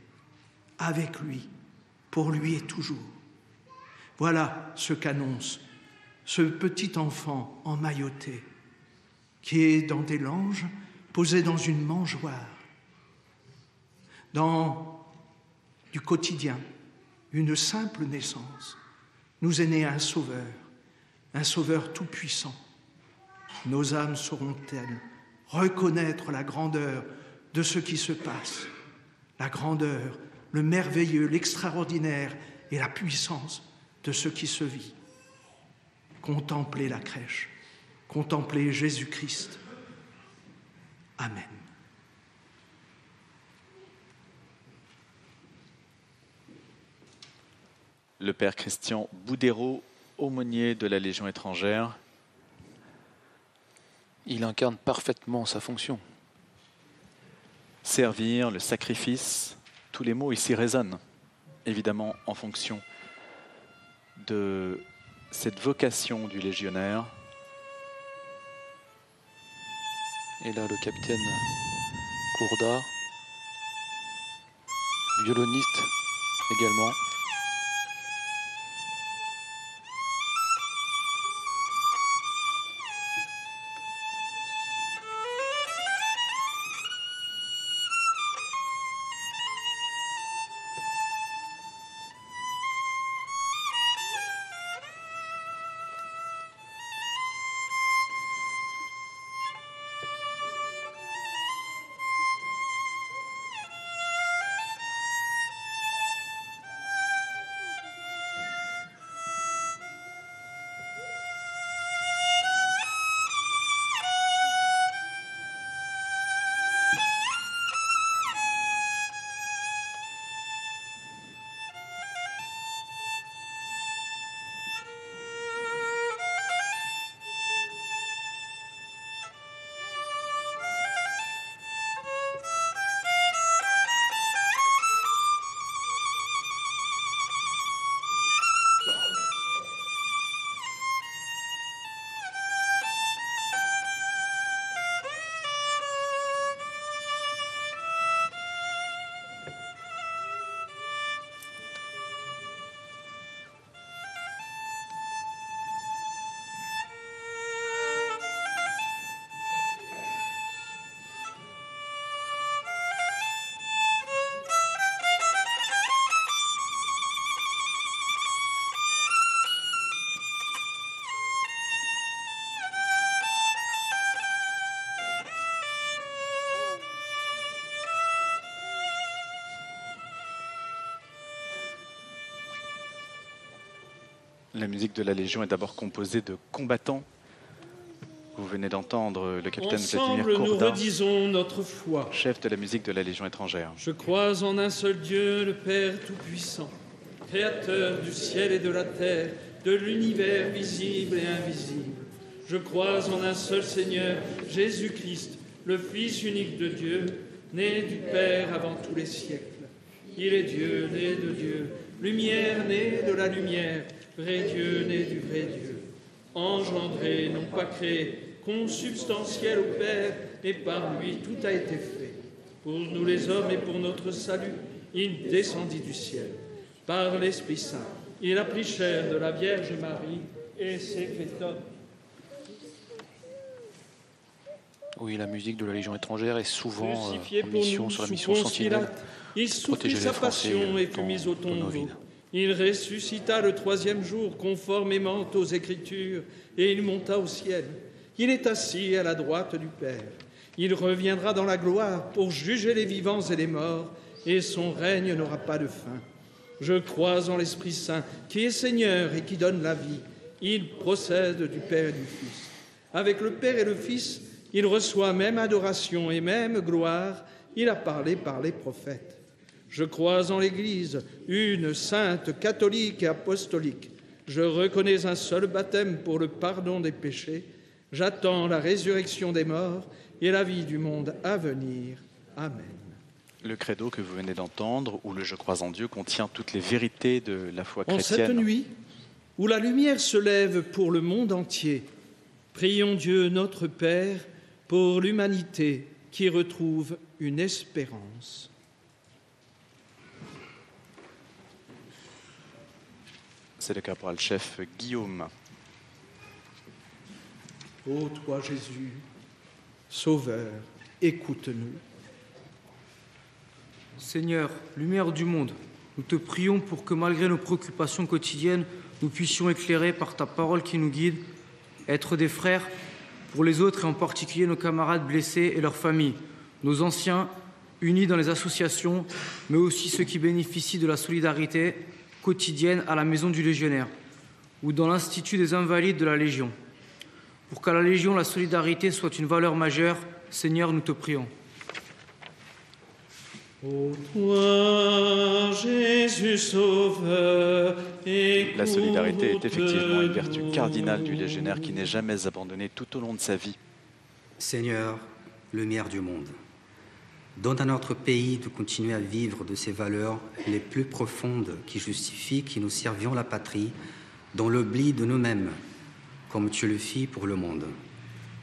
avec lui, pour lui et toujours. Voilà ce qu'annonce ce petit enfant emmailloté qui est dans des langes, posé dans une mangeoire, dans du quotidien, une simple naissance. Nous est né un sauveur, un sauveur tout-puissant. Nos âmes sauront-elles reconnaître la grandeur de ce qui se passe, la grandeur le merveilleux, l'extraordinaire et la puissance de ce qui se vit. Contemplez la crèche, contemplez Jésus-Christ. Amen. Le Père Christian Boudérault, aumônier de la Légion étrangère, il incarne parfaitement sa fonction. servir, le sacrifice, tous les mots ici résonnent, évidemment en fonction de cette vocation du légionnaire. Et là, le capitaine Courda, violoniste également. La musique de la Légion est d'abord composée de combattants. Vous venez d'entendre le capitaine Ensemble, Vladimir nous Kourda, redisons notre foi. chef de la musique de la Légion étrangère. Je crois en un seul Dieu, le Père Tout-Puissant, Créateur du ciel et de la terre, de l'univers visible et invisible. Je crois en un seul Seigneur, Jésus-Christ, le Fils unique de Dieu, né du Père avant tous les siècles. Il est Dieu, né de Dieu, lumière née de la lumière, vrai Dieu, né du vrai Dieu, engendré, non pas créé, consubstantiel au Père, et par lui tout a été fait. Pour nous les hommes et pour notre salut, il descendit du ciel. Par l'Esprit Saint, il a pris chair de la Vierge Marie et s'est fait homme. Oui, la musique de la Légion étrangère est souvent euh, en mission sur la mission Sentinelle. Il souffrit sa passion et fut mis au tombeau. Il ressuscita le troisième jour conformément aux Écritures et il monta au ciel. Il est assis à la droite du Père. Il reviendra dans la gloire pour juger les vivants et les morts et son règne n'aura pas de fin. Je crois en l'Esprit Saint qui est Seigneur et qui donne la vie. Il procède du Père et du Fils. Avec le Père et le Fils, il reçoit même adoration et même gloire. Il a parlé par les prophètes. Je crois en l'Église, une sainte, catholique et apostolique. Je reconnais un seul baptême pour le pardon des péchés. J'attends la résurrection des morts et la vie du monde à venir. Amen. Le credo que vous venez d'entendre, ou le Je crois en Dieu, contient toutes les vérités de la foi En cette chrétienne. nuit où la lumière se lève pour le monde entier, prions Dieu notre Père pour l'humanité qui retrouve une espérance. C'est le caporal-chef Guillaume. Ô toi Jésus, Sauveur, écoute-nous. Seigneur, lumière du monde, nous te prions pour que malgré nos préoccupations quotidiennes, nous puissions éclairer par ta parole qui nous guide, être des frères pour les autres et en particulier nos camarades blessés et leurs familles, nos anciens unis dans les associations, mais aussi ceux qui bénéficient de la solidarité quotidienne à la maison du légionnaire ou dans l'Institut des invalides de la Légion. Pour qu'à la Légion la solidarité soit une valeur majeure, Seigneur, nous te prions. Ô toi, Jésus Sauveur, La solidarité est effectivement une vertu cardinale du légionnaire qui n'est jamais abandonnée tout au long de sa vie. Seigneur, lumière du monde, Donne à notre pays de continuer à vivre de ses valeurs les plus profondes qui justifient que nous servions la patrie dans l'oubli de nous-mêmes, comme tu le fis pour le monde.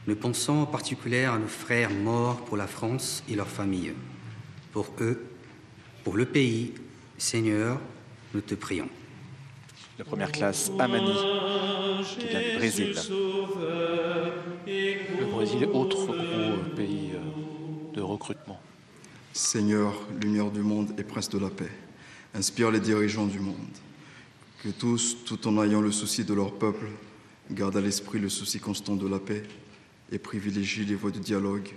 Nous pensons en particulier à nos frères morts pour la France et leurs familles. Pour eux, pour le pays, Seigneur, nous te prions. La première classe, Amani, qui vient du Brésil. Le Brésil, autre gros pays euh, de recrutement. Seigneur, lumière du monde et prince de la paix, inspire les dirigeants du monde. Que tous, tout en ayant le souci de leur peuple, gardent à l'esprit le souci constant de la paix et privilégient les voies de dialogue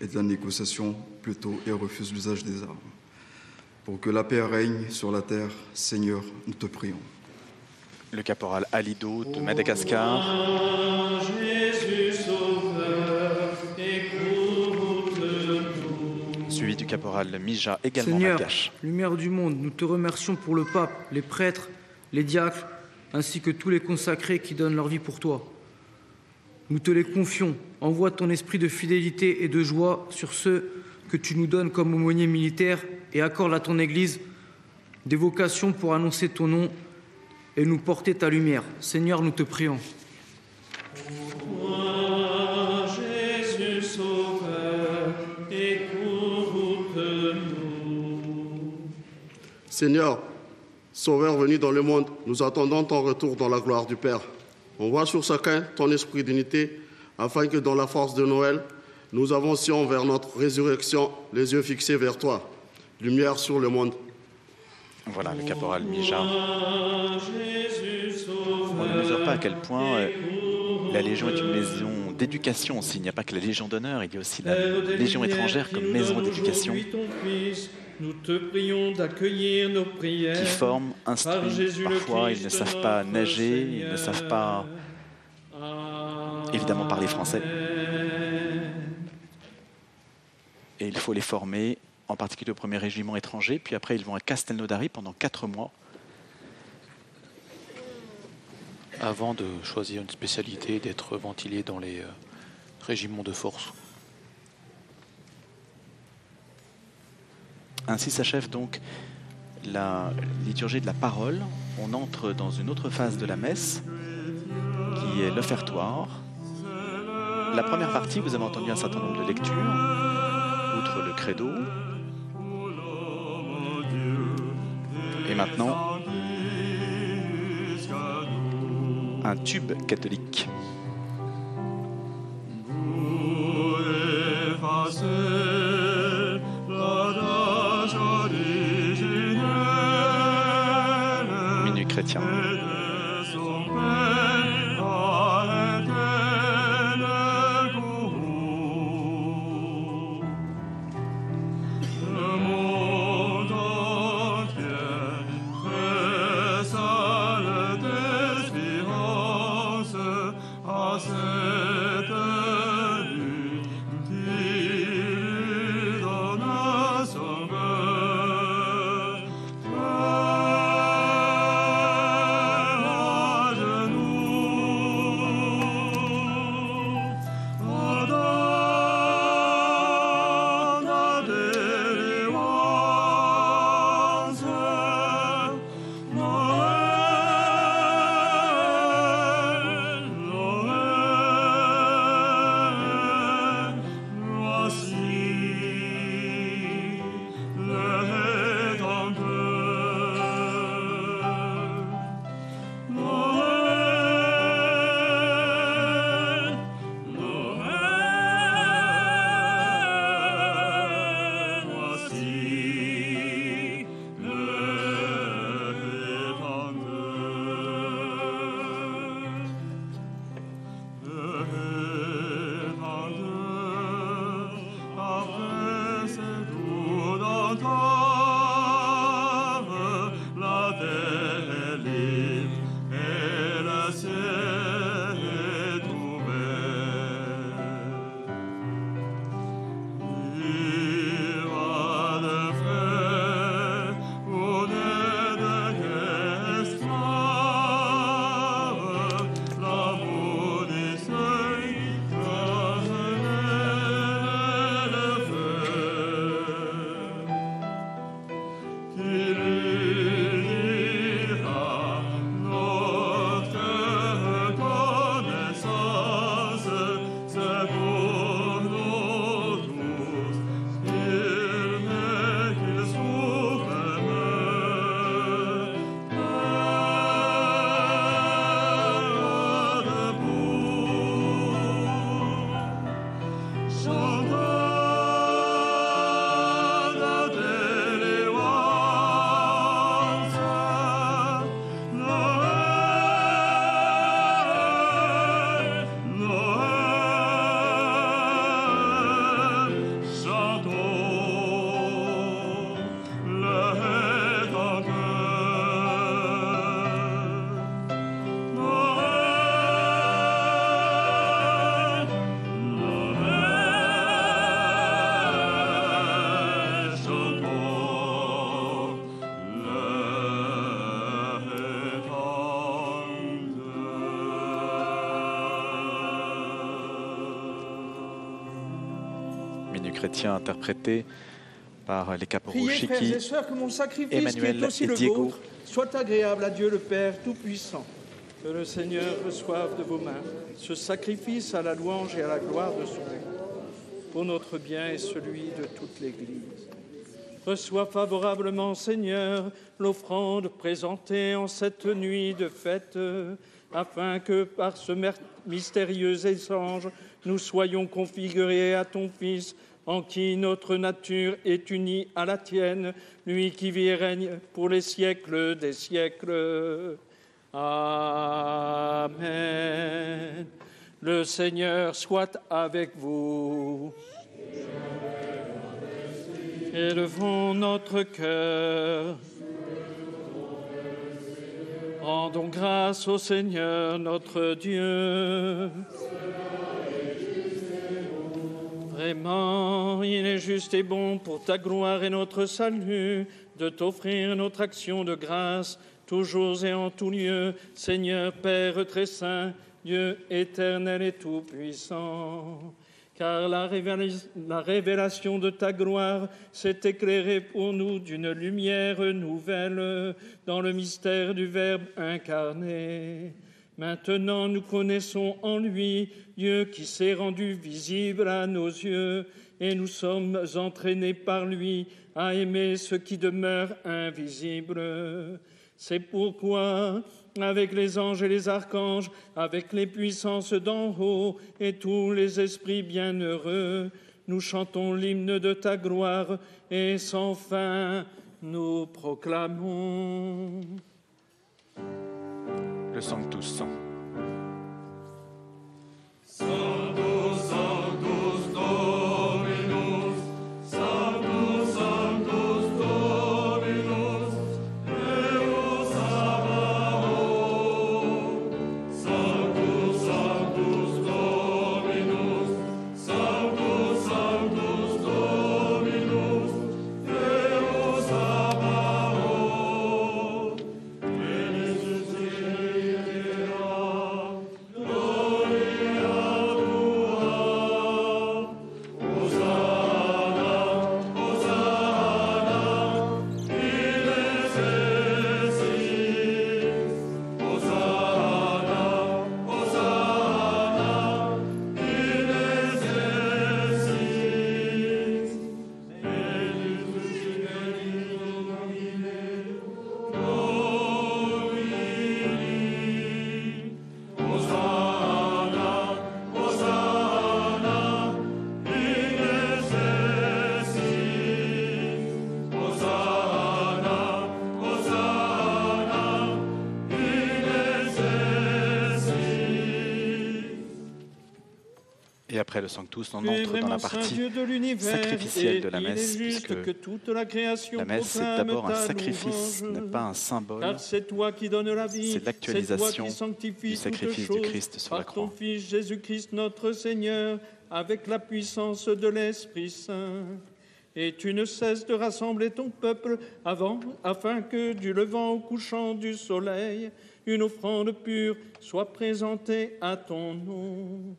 et de la négociation plutôt et refusent l'usage des armes. Pour que la paix règne sur la terre, Seigneur, nous te prions. Le caporal Alido de Madagascar. Du caporal Mija, également Seigneur, malgache. lumière du monde, nous te remercions pour le pape, les prêtres, les diacres, ainsi que tous les consacrés qui donnent leur vie pour toi. Nous te les confions. Envoie ton esprit de fidélité et de joie sur ceux que tu nous donnes comme aumôniers militaires et accorde à ton Église des vocations pour annoncer ton nom et nous porter ta lumière. Seigneur, nous te prions. Seigneur, Sauveur venu dans le monde, nous attendons ton retour dans la gloire du Père. Envoie sur chacun ton esprit d'unité, afin que dans la force de Noël, nous avancions vers notre résurrection, les yeux fixés vers toi. Lumière sur le monde. Voilà le caporal Mija. Toi, Jésus Sauveur, On ne mesure pas à quel point euh, la Légion est une maison d'éducation aussi. Il n'y a pas que la Légion d'honneur, il y a aussi la Légion étrangère comme maison d'éducation Nous te prions d'accueillir nos prières. qui forment, Par instruisent. Parfois, ils ne savent pas nager, ils ne savent pas évidemment parler français. Et il faut les former, en particulier au premier régiment étranger. Puis après, ils vont à Castelnaudary pendant quatre mois. Avant de choisir une spécialité, d'être ventilé dans les euh, régiments de force. Ainsi s'achève donc la liturgie de la parole. On entre dans une autre phase de la messe, qui est l'offertoire. La première partie, vous avez entendu un certain nombre de lectures, outre le credo. Et maintenant, un tube catholique. Chrétien interprété par les sacrifice, Emmanuel et Diego. vôtre, soit agréable à Dieu le Père Tout-Puissant. Que le Seigneur reçoive de vos mains ce sacrifice à la louange et à la gloire de son nom, pour notre bien et celui de toute l'Église. Reçois favorablement, Seigneur, l'offrande présentée en cette nuit de fête, afin que par ce mystérieux échange, nous soyons configurés à ton Fils, en qui notre nature est unie à la tienne, lui qui vit et règne pour les siècles des siècles. Amen. Le Seigneur soit avec vous. Élevons notre cœur. Rendons grâce au Seigneur notre Dieu. Vraiment, il est juste et bon pour ta gloire et notre salut de t'offrir notre action de grâce toujours et en tout lieu, Seigneur Père très saint, Dieu éternel et tout-puissant. Car la, révéla- la révélation de ta gloire s'est éclairée pour nous d'une lumière nouvelle dans le mystère du Verbe incarné. Maintenant, nous connaissons en lui Dieu qui s'est rendu visible à nos yeux, et nous sommes entraînés par lui à aimer ce qui demeure invisible. C'est pourquoi, avec les anges et les archanges, avec les puissances d'en haut et tous les esprits bienheureux, nous chantons l'hymne de ta gloire et sans fin nous proclamons. Le Sanctus. Sanctus, après le Sanctus, on entre dans la partie sacrificielle de la messe, est puisque que toute la création la messe, c'est proclame d'abord un sacrifice, n'est pas un symbole. Car c'est toi qui donnes la vie, C'est l'actualisation toi qui sanctifies du sacrifice du Christ sur par la croix. ton Fils Jésus-Christ notre Seigneur, avec la puissance de l'Esprit Saint. Et tu ne cesses de rassembler ton peuple avant, afin que du levant au couchant du soleil, une offrande pure soit présentée à ton nom.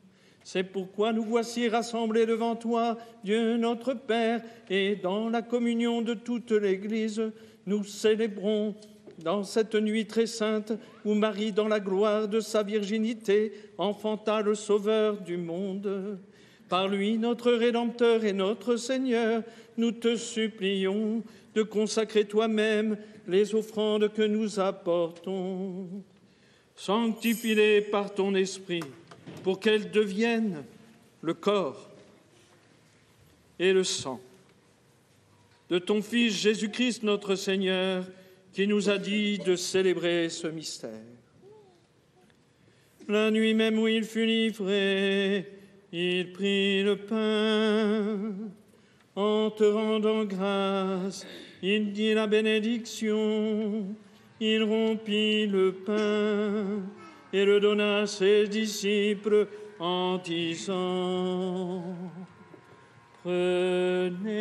C'est pourquoi nous voici rassemblés devant toi, Dieu notre Père, et dans la communion de toute l'Église, nous célébrons dans cette nuit très sainte où Marie, dans la gloire de sa virginité, enfanta le Sauveur du monde. Par lui, notre Rédempteur et notre Seigneur, nous te supplions de consacrer toi-même les offrandes que nous apportons. Sanctifie-les par ton esprit pour qu'elles deviennent le corps et le sang de ton Fils Jésus-Christ notre Seigneur, qui nous a dit de célébrer ce mystère. La nuit même où il fut livré, il prit le pain. En te rendant grâce, il dit la bénédiction. Il rompit le pain et le donna à ses disciples en disant Prenez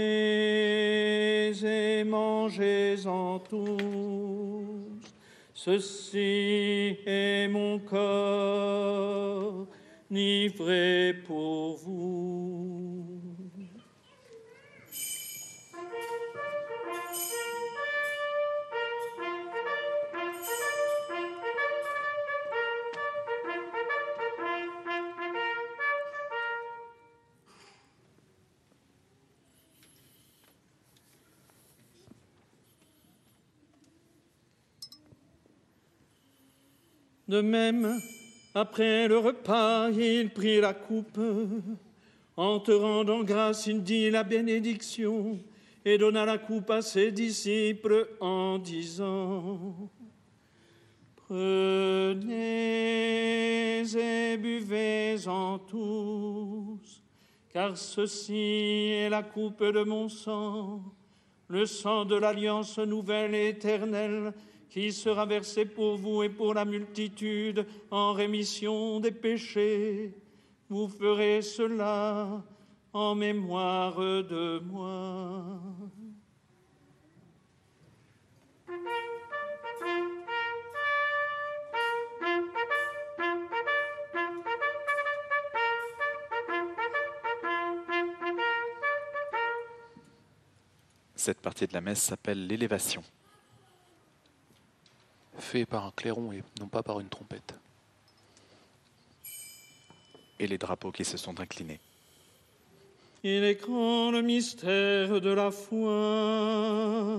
et mangez-en tous. Ceci est mon corps livré pour vous. De même, après le repas, il prit la coupe. En te rendant grâce, il dit la bénédiction et donna la coupe à ses disciples en disant Prenez et buvez-en tous, car ceci est la coupe de mon sang, le sang de l'alliance nouvelle éternelle qui sera versé pour vous et pour la multitude en rémission des péchés. Vous ferez cela en mémoire de moi. Cette partie de la messe s'appelle l'élévation. Fait par un clairon et non pas par une trompette. Et les drapeaux qui se sont inclinés. Il est grand le mystère de la foi.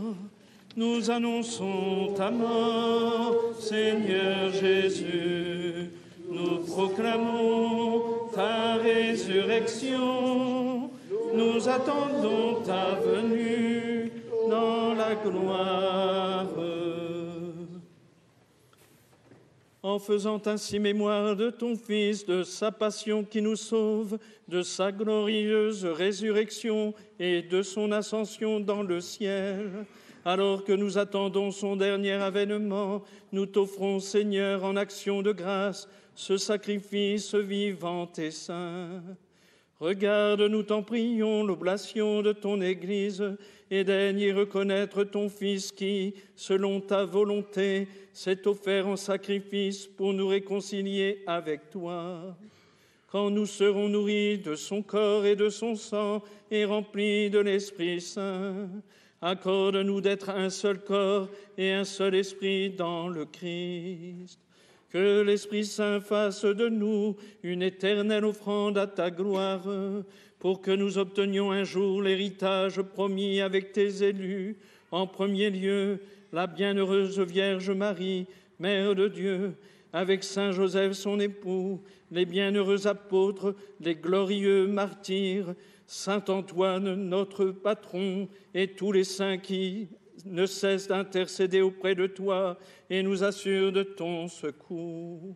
Nous annonçons ta mort, Seigneur Jésus. Nous proclamons ta résurrection. Nous attendons ta venue dans la gloire. En faisant ainsi mémoire de ton Fils, de sa passion qui nous sauve, de sa glorieuse résurrection et de son ascension dans le ciel, alors que nous attendons son dernier avènement, nous t'offrons, Seigneur, en action de grâce, ce sacrifice vivant et saint. Regarde, nous t'en prions, l'oblation de ton Église, et daigne reconnaître ton Fils qui, selon ta volonté, s'est offert en sacrifice pour nous réconcilier avec toi. Quand nous serons nourris de son corps et de son sang et remplis de l'Esprit Saint, accorde-nous d'être un seul corps et un seul esprit dans le Christ. Que l'Esprit Saint fasse de nous une éternelle offrande à ta gloire, pour que nous obtenions un jour l'héritage promis avec tes élus. En premier lieu, la bienheureuse Vierge Marie, Mère de Dieu, avec Saint Joseph son époux, les bienheureux apôtres, les glorieux martyrs, Saint Antoine, notre patron, et tous les saints qui ne cessent d'intercéder auprès de toi et nous assurent de ton secours.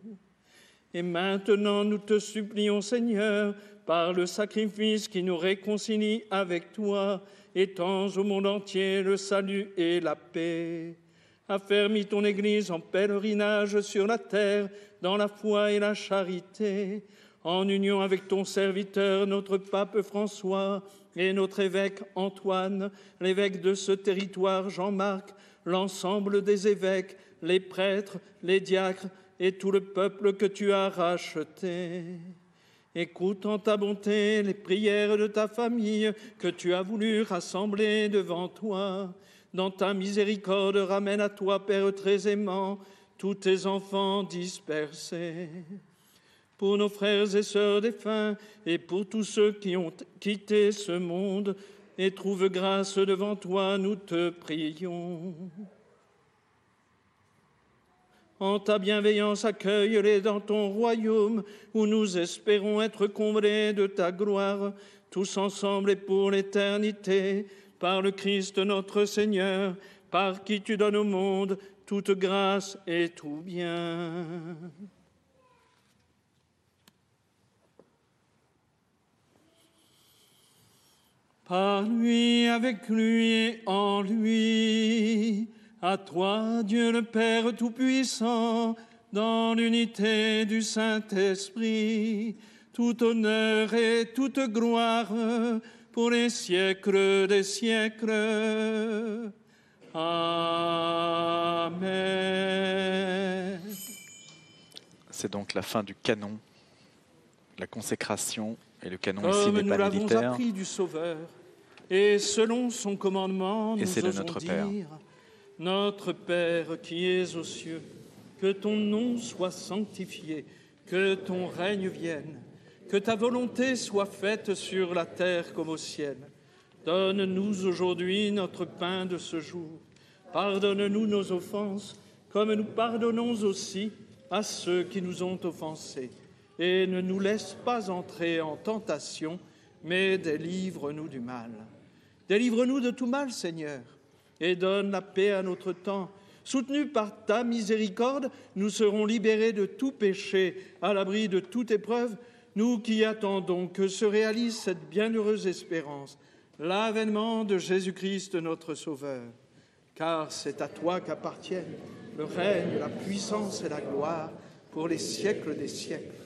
Et maintenant, nous te supplions, Seigneur, par le sacrifice qui nous réconcilie avec toi, étends au monde entier le salut et la paix. Affermis ton Église en pèlerinage sur la terre, dans la foi et la charité, en union avec ton serviteur, notre pape François, et notre évêque Antoine, l'évêque de ce territoire Jean-Marc, l'ensemble des évêques, les prêtres, les diacres et tout le peuple que tu as racheté. Écoute en ta bonté les prières de ta famille que tu as voulu rassembler devant toi. Dans ta miséricorde, ramène à toi, Père très aimant, tous tes enfants dispersés pour nos frères et sœurs défunts et pour tous ceux qui ont quitté ce monde et trouvent grâce devant toi, nous te prions. En ta bienveillance, accueille-les dans ton royaume où nous espérons être comblés de ta gloire. tous ensemble et pour l'éternité, par le Christ notre Seigneur, par qui tu donnes au monde toute grâce et tout bien. Par lui, avec lui et en lui, à toi, Dieu le Père Tout-Puissant, dans l'unité du Saint-Esprit, tout honneur et toute gloire pour les siècles des siècles. Amen. C'est donc la fin du canon, la consécration et le canon ici Comme n'est nous pas l'avons militaire. appris du Sauveur, et selon son commandement, Et nous Notre dire, Père. Notre Père qui es aux cieux, que ton nom soit sanctifié, que ton règne vienne, que ta volonté soit faite sur la terre comme au ciel. Donne-nous aujourd'hui notre pain de ce jour. Pardonne-nous nos offenses, comme nous pardonnons aussi à ceux qui nous ont offensés. Et ne nous laisse pas entrer en tentation, mais délivre-nous du mal. Délivre-nous de tout mal, Seigneur, et donne la paix à notre temps. Soutenus par ta miséricorde, nous serons libérés de tout péché, à l'abri de toute épreuve, nous qui attendons que se réalise cette bienheureuse espérance, l'avènement de Jésus-Christ notre Sauveur. Car c'est à toi qu'appartiennent le règne, la puissance et la gloire pour les siècles des siècles.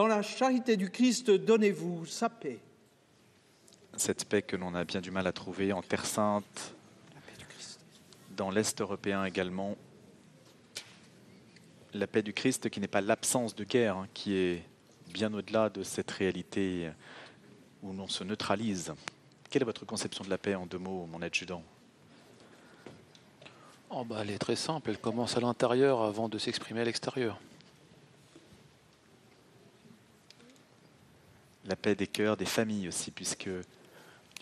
dans la charité du Christ, donnez-vous sa paix. Cette paix que l'on a bien du mal à trouver en Terre Sainte, dans l'Est européen également. La paix du Christ qui n'est pas l'absence de guerre, hein, qui est bien au-delà de cette réalité où l'on se neutralise. Quelle est votre conception de la paix en deux mots, mon adjudant? Oh, bah, elle est très simple, elle commence à l'intérieur avant de s'exprimer à l'extérieur. La paix des cœurs, des familles aussi, puisque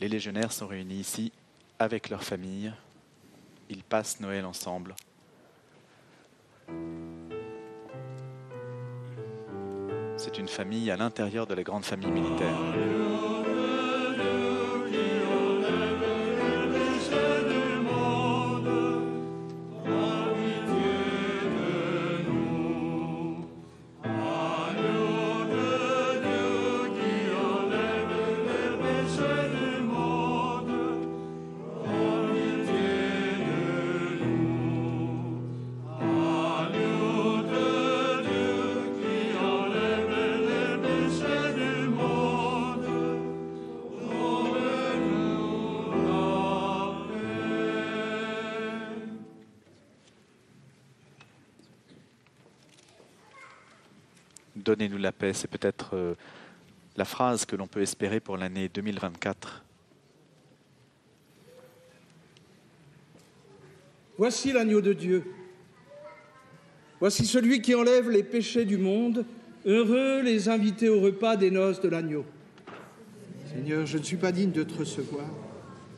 les légionnaires sont réunis ici avec leurs familles. Ils passent Noël ensemble. C'est une famille à l'intérieur de la grande famille militaire. Donnez-nous la paix, c'est peut-être euh, la phrase que l'on peut espérer pour l'année 2024. Voici l'agneau de Dieu. Voici celui qui enlève les péchés du monde. Heureux les invités au repas des noces de l'agneau. Seigneur, je ne suis pas digne de te recevoir,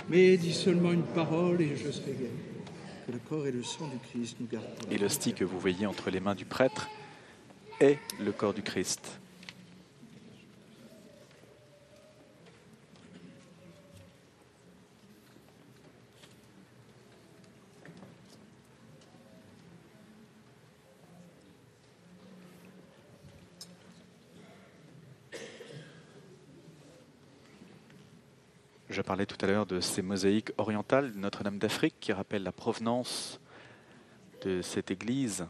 mais dis seulement une parole et je serai guéri. Que le corps et le sang du Christ nous gardent. Et l'hostie que vous voyez entre les mains du prêtre est le corps du Christ. Je parlais tout à l'heure de ces mosaïques orientales de Notre-Dame d'Afrique qui rappellent la provenance de cette église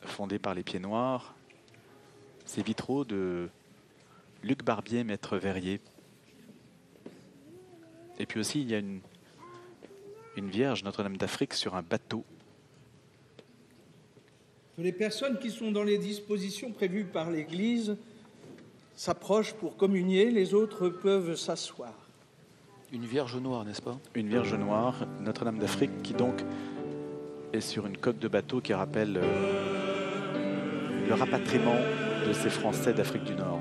fondée par les Pieds Noirs. Ces vitraux de Luc Barbier, maître verrier. Et puis aussi, il y a une, une Vierge Notre-Dame d'Afrique sur un bateau. Les personnes qui sont dans les dispositions prévues par l'Église s'approchent pour communier, les autres peuvent s'asseoir. Une Vierge noire, n'est-ce pas? Une Vierge noire, Notre-Dame d'Afrique, qui donc est sur une coque de bateau qui rappelle euh, le rapatriement de ces Français d'Afrique du Nord.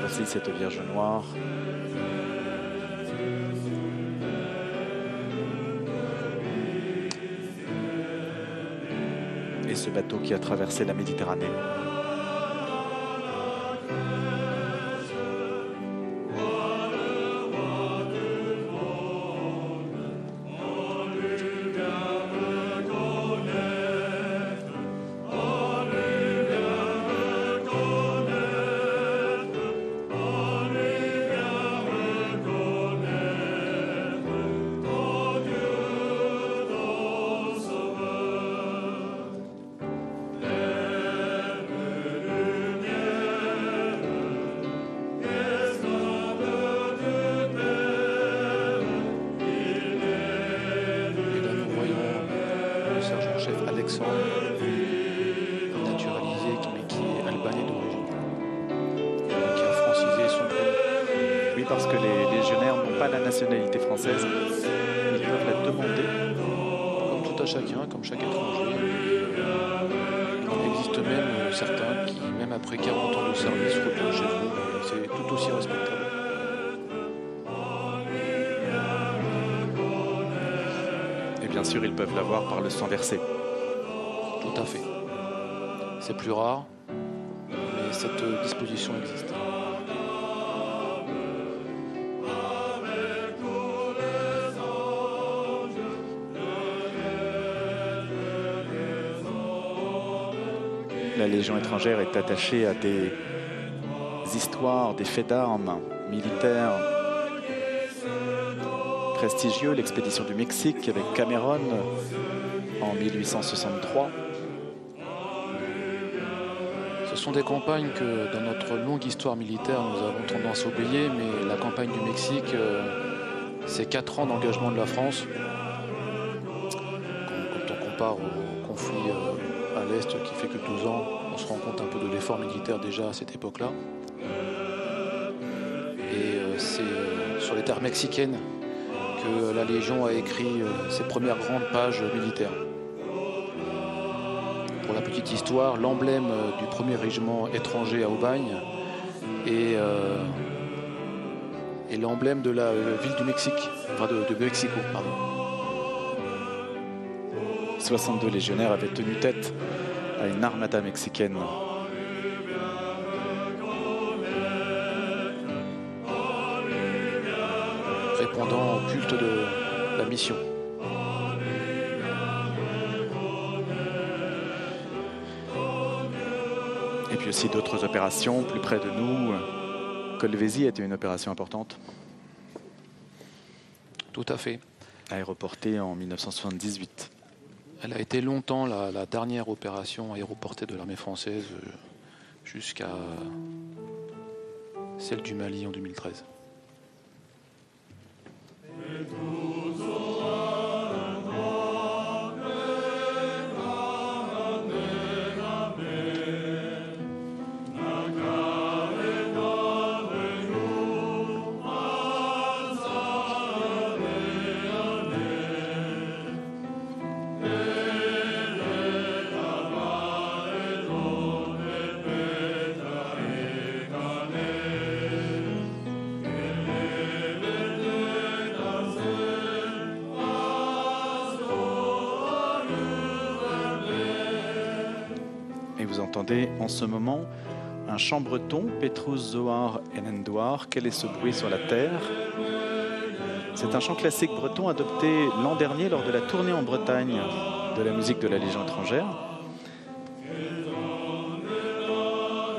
Voici cette Vierge noire. Et ce bateau qui a traversé la Méditerranée. Tout à fait. C'est plus rare, mais cette disposition existe. La Légion étrangère est attachée à des histoires, des faits d'armes militaires prestigieux. L'expédition du Mexique avec Cameron 1863. Ce sont des campagnes que dans notre longue histoire militaire nous avons tendance à oublier, mais la campagne du Mexique, euh, c'est 4 ans d'engagement de la France. Quand, on compare au conflit euh, à l'Est qui fait que 12 ans, on se rend compte un peu de l'effort militaire déjà à cette époque-là. Et euh, c'est sur les terres mexicaines que la Légion a écrit ses premières grandes pages militaires. Petite histoire, l'emblème euh, du premier régiment étranger à Aubagne est, euh, l'emblème de la euh, ville du Mexique, enfin de, de Mexico, pardon. 62 légionnaires avaient tenu tête à une armada mexicaine. répondant au culte de la mission. Aussi d'autres opérations plus près de nous. Colvésie était une opération importante. Tout à fait. Aéroportée en 1978. Elle a été longtemps la, la dernière opération aéroportée de l'armée française jusqu'à celle du Mali en 2013. Ce moment un chant breton, Petrus Zohar Enendoir, quel est ce bruit sur la terre? C'est un chant classique breton adopté l'an dernier lors de la tournée en Bretagne de la musique de la Légion étrangère.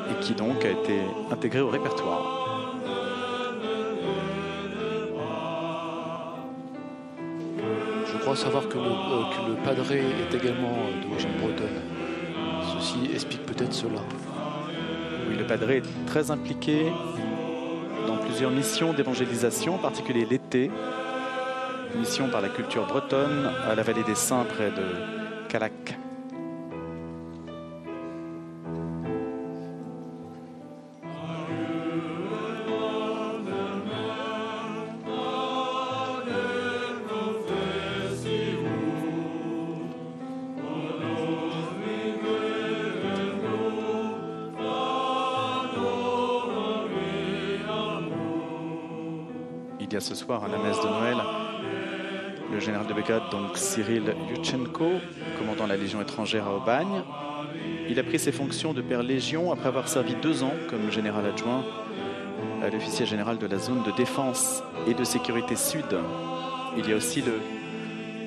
Et qui donc a été intégré au répertoire. Je crois savoir que le, euh, que le padré est également euh, d'origine bretonne. Explique peut-être cela. Oui, le padré est très impliqué dans plusieurs missions d'évangélisation, en particulier l'été. Mission par la culture bretonne à la vallée des Saints près de Calac. Il y a ce soir à la messe de Noël le général de brigade, donc Cyril Yuchenko, commandant la Légion étrangère à Aubagne. Il a pris ses fonctions de père Légion après avoir servi deux ans comme général adjoint à l'officier général de la zone de défense et de sécurité sud. Il y a aussi le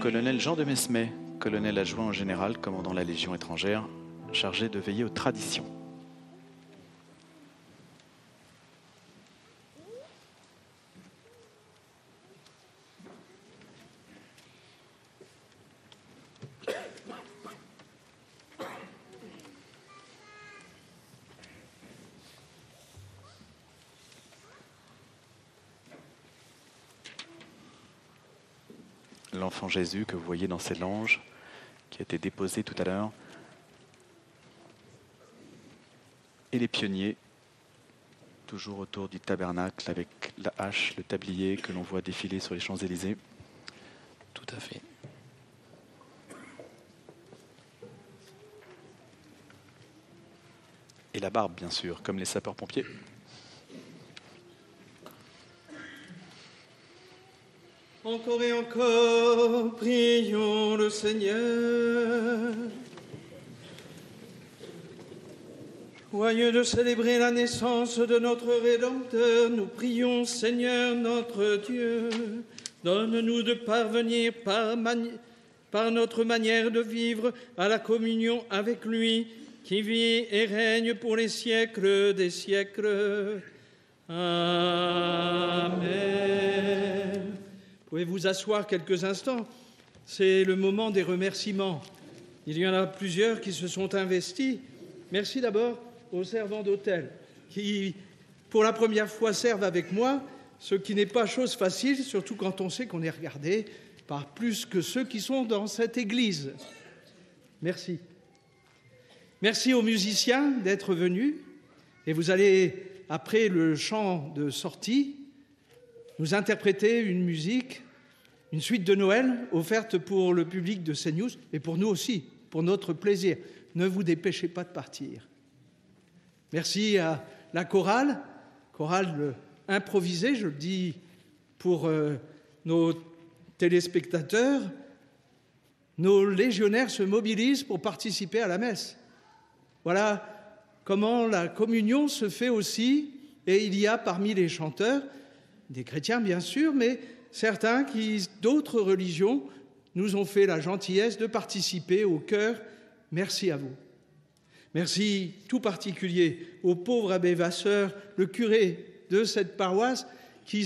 colonel Jean de Mesmet, colonel adjoint au général commandant la Légion étrangère, chargé de veiller aux traditions. L'enfant Jésus que vous voyez dans ces langes, qui a été déposé tout à l'heure. Et les pionniers, toujours autour du tabernacle avec la hache, le tablier que l'on voit défiler sur les Champs-Élysées. Tout à fait. Et la barbe, bien sûr, comme les sapeurs-pompiers. Encore et encore, prions le Seigneur. Joyeux de célébrer la naissance de notre Rédempteur, nous prions Seigneur notre Dieu. Donne-nous de parvenir par, par, notre manière de vivre à la communion avec lui, qui vit et règne pour les siècles des siècles. Amen. Pouvez vous asseoir quelques instants C'est le moment des remerciements. Il y en a plusieurs qui se sont investis. Merci d'abord aux servants d'hôtel qui, pour la première fois, servent avec moi, ce qui n'est pas chose facile, surtout quand on sait qu'on est regardé par plus que ceux qui sont dans cette église. Merci. Merci aux musiciens d'être venus. Et vous allez, après le chant de sortie, nous interpréter une musique une suite de Noël offerte pour le public de CNews et pour nous aussi, pour notre plaisir. Ne vous dépêchez pas de partir. Merci à la chorale, chorale improvisée, je le dis pour euh, nos téléspectateurs. Nos légionnaires se mobilisent pour participer à la messe. Voilà comment la communion se fait aussi, et il y a parmi les chanteurs des chrétiens bien sûr, mais certains qui, d'autres religions, nous ont fait la gentillesse de participer au cœur. Merci à vous. Merci tout particulier au pauvre abbé Vasseur, le curé de cette paroisse, qui,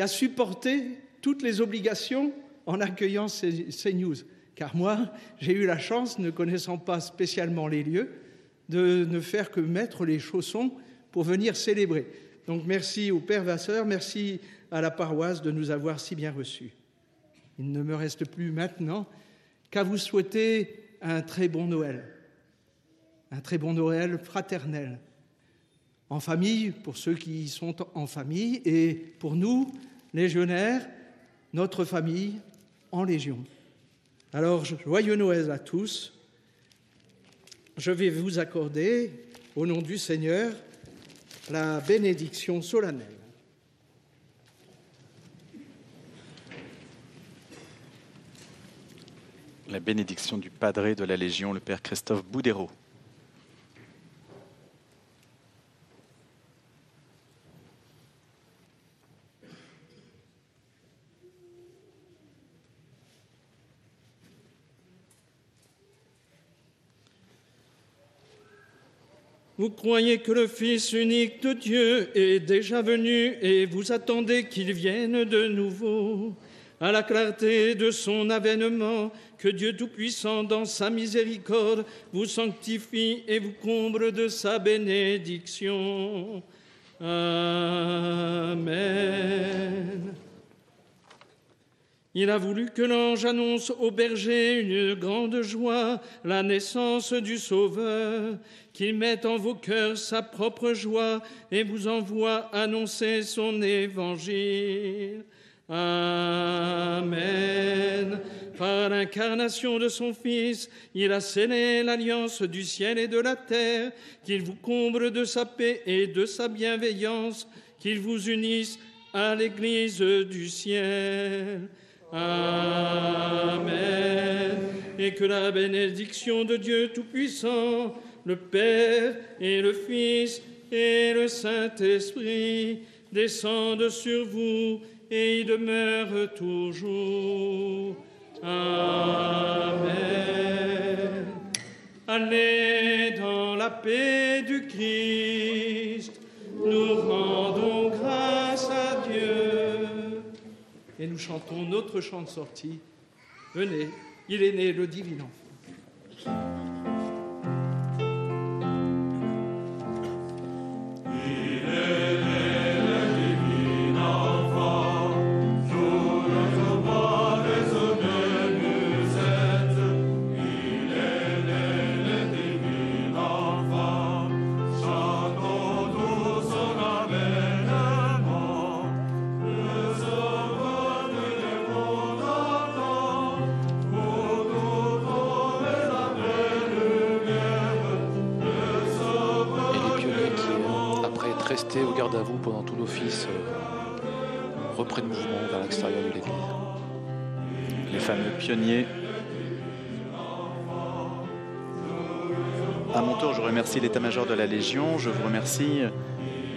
a supporté toutes les obligations en accueillant ces news. Car moi, j'ai eu la chance, ne connaissant pas spécialement les lieux, de ne faire que mettre les chaussons pour venir célébrer. Donc merci au Père Vasseur, merci à la paroisse de nous avoir si bien reçus. Il ne me reste plus maintenant qu'à vous souhaiter un très bon Noël, un très bon Noël fraternel, en famille pour ceux qui sont en famille et pour nous, légionnaires, notre famille en Légion. Alors, joyeux Noël à tous. Je vais vous accorder, au nom du Seigneur, la bénédiction solennelle. La bénédiction du padré de la Légion, le Père Christophe Boudérault. Vous croyez que le Fils unique de Dieu est déjà venu et vous attendez qu'il vienne de nouveau. À la clarté de son avènement, que Dieu Tout-Puissant, dans sa miséricorde, vous sanctifie et vous comble de sa bénédiction. Amen. Il a voulu que l'ange annonce au berger une grande joie, la naissance du Sauveur, qu'il mette en vos cœurs sa propre joie et vous envoie annoncer son évangile. Amen. Par l'incarnation de son Fils, il a scellé l'alliance du ciel et de la terre, qu'il vous comble de sa paix et de sa bienveillance, qu'il vous unisse à l'Église du ciel. Amen. Et que la bénédiction de Dieu Tout-Puissant, le Père et le Fils et le Saint-Esprit descendent sur vous et y demeurent toujours. Amen. Allez dans la paix du Christ. Nous rendons grâce à Dieu. Et nous chantons notre chant de sortie. Venez, il est né le divin enfant. L'office, euh, reprennent mouvement vers l'extérieur de l'église. les fameux pionniers. À mon tour, je remercie l'état-major de la Légion, je vous remercie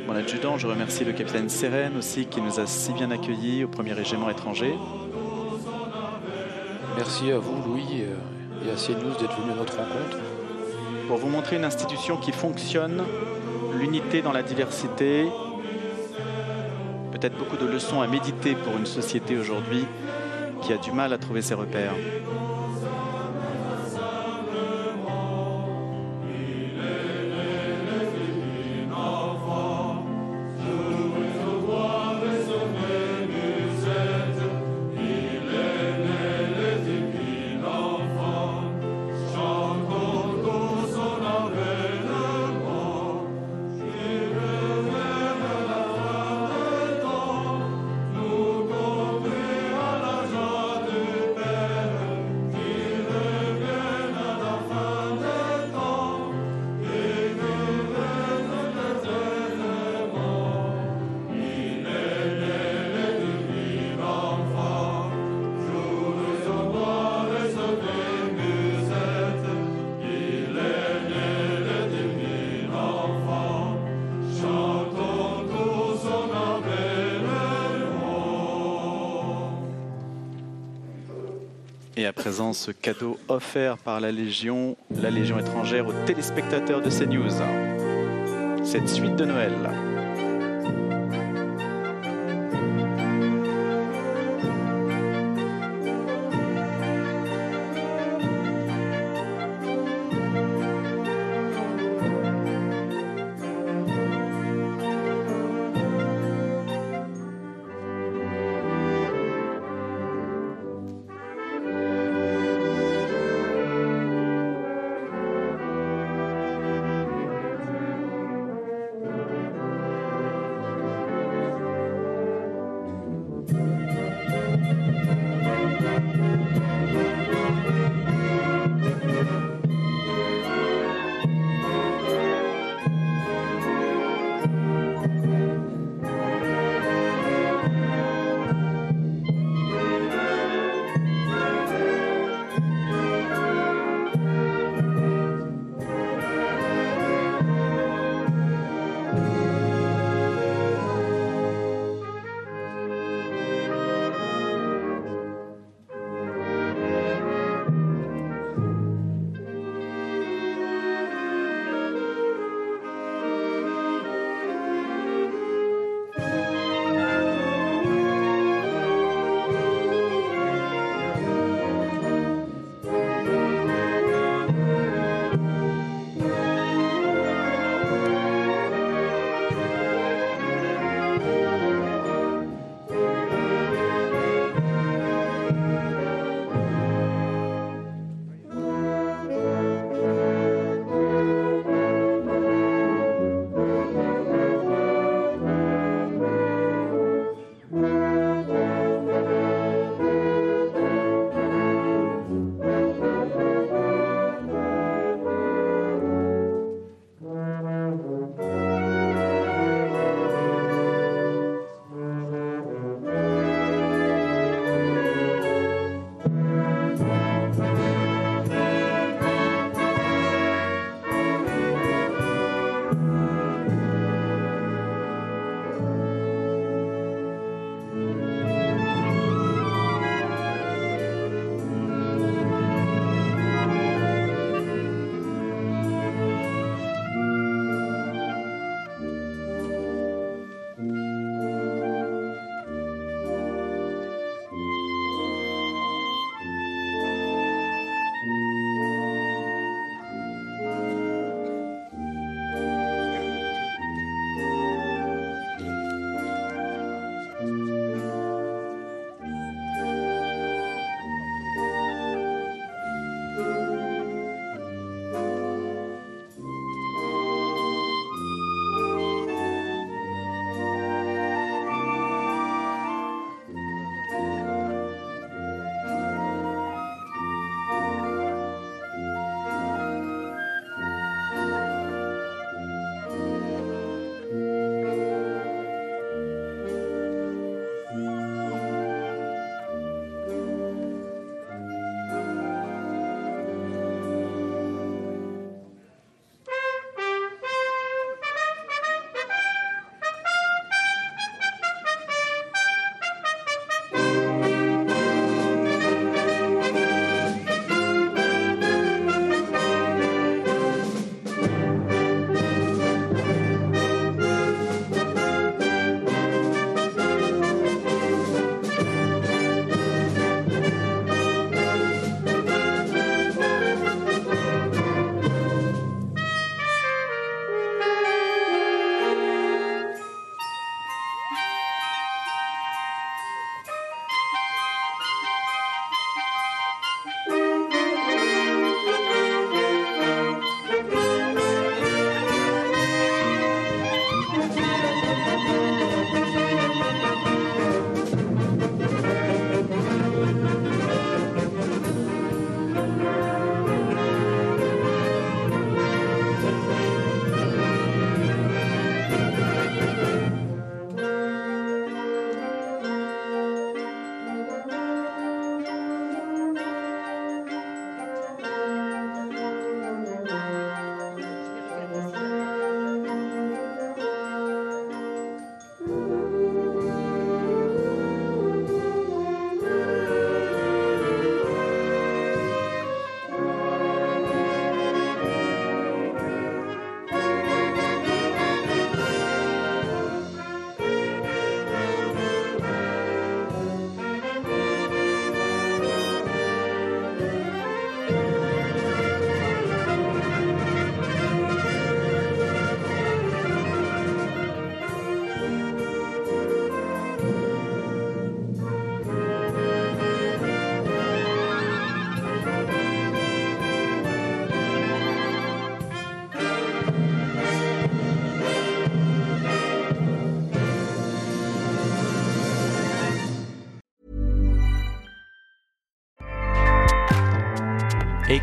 mon adjudant, je remercie le capitaine Sérène aussi qui nous a si bien accueillis au premier régiment étranger. Merci à vous, Louis, euh, et à CNews d'être venu à notre rencontre. Pour vous montrer une institution qui fonctionne, l'unité dans la diversité, peut-être beaucoup de leçons à méditer pour une société aujourd'hui qui a du mal à trouver ses repères. Ce cadeau offert par la Légion, la Légion étrangère aux téléspectateurs de CNews. Cette suite de Noël.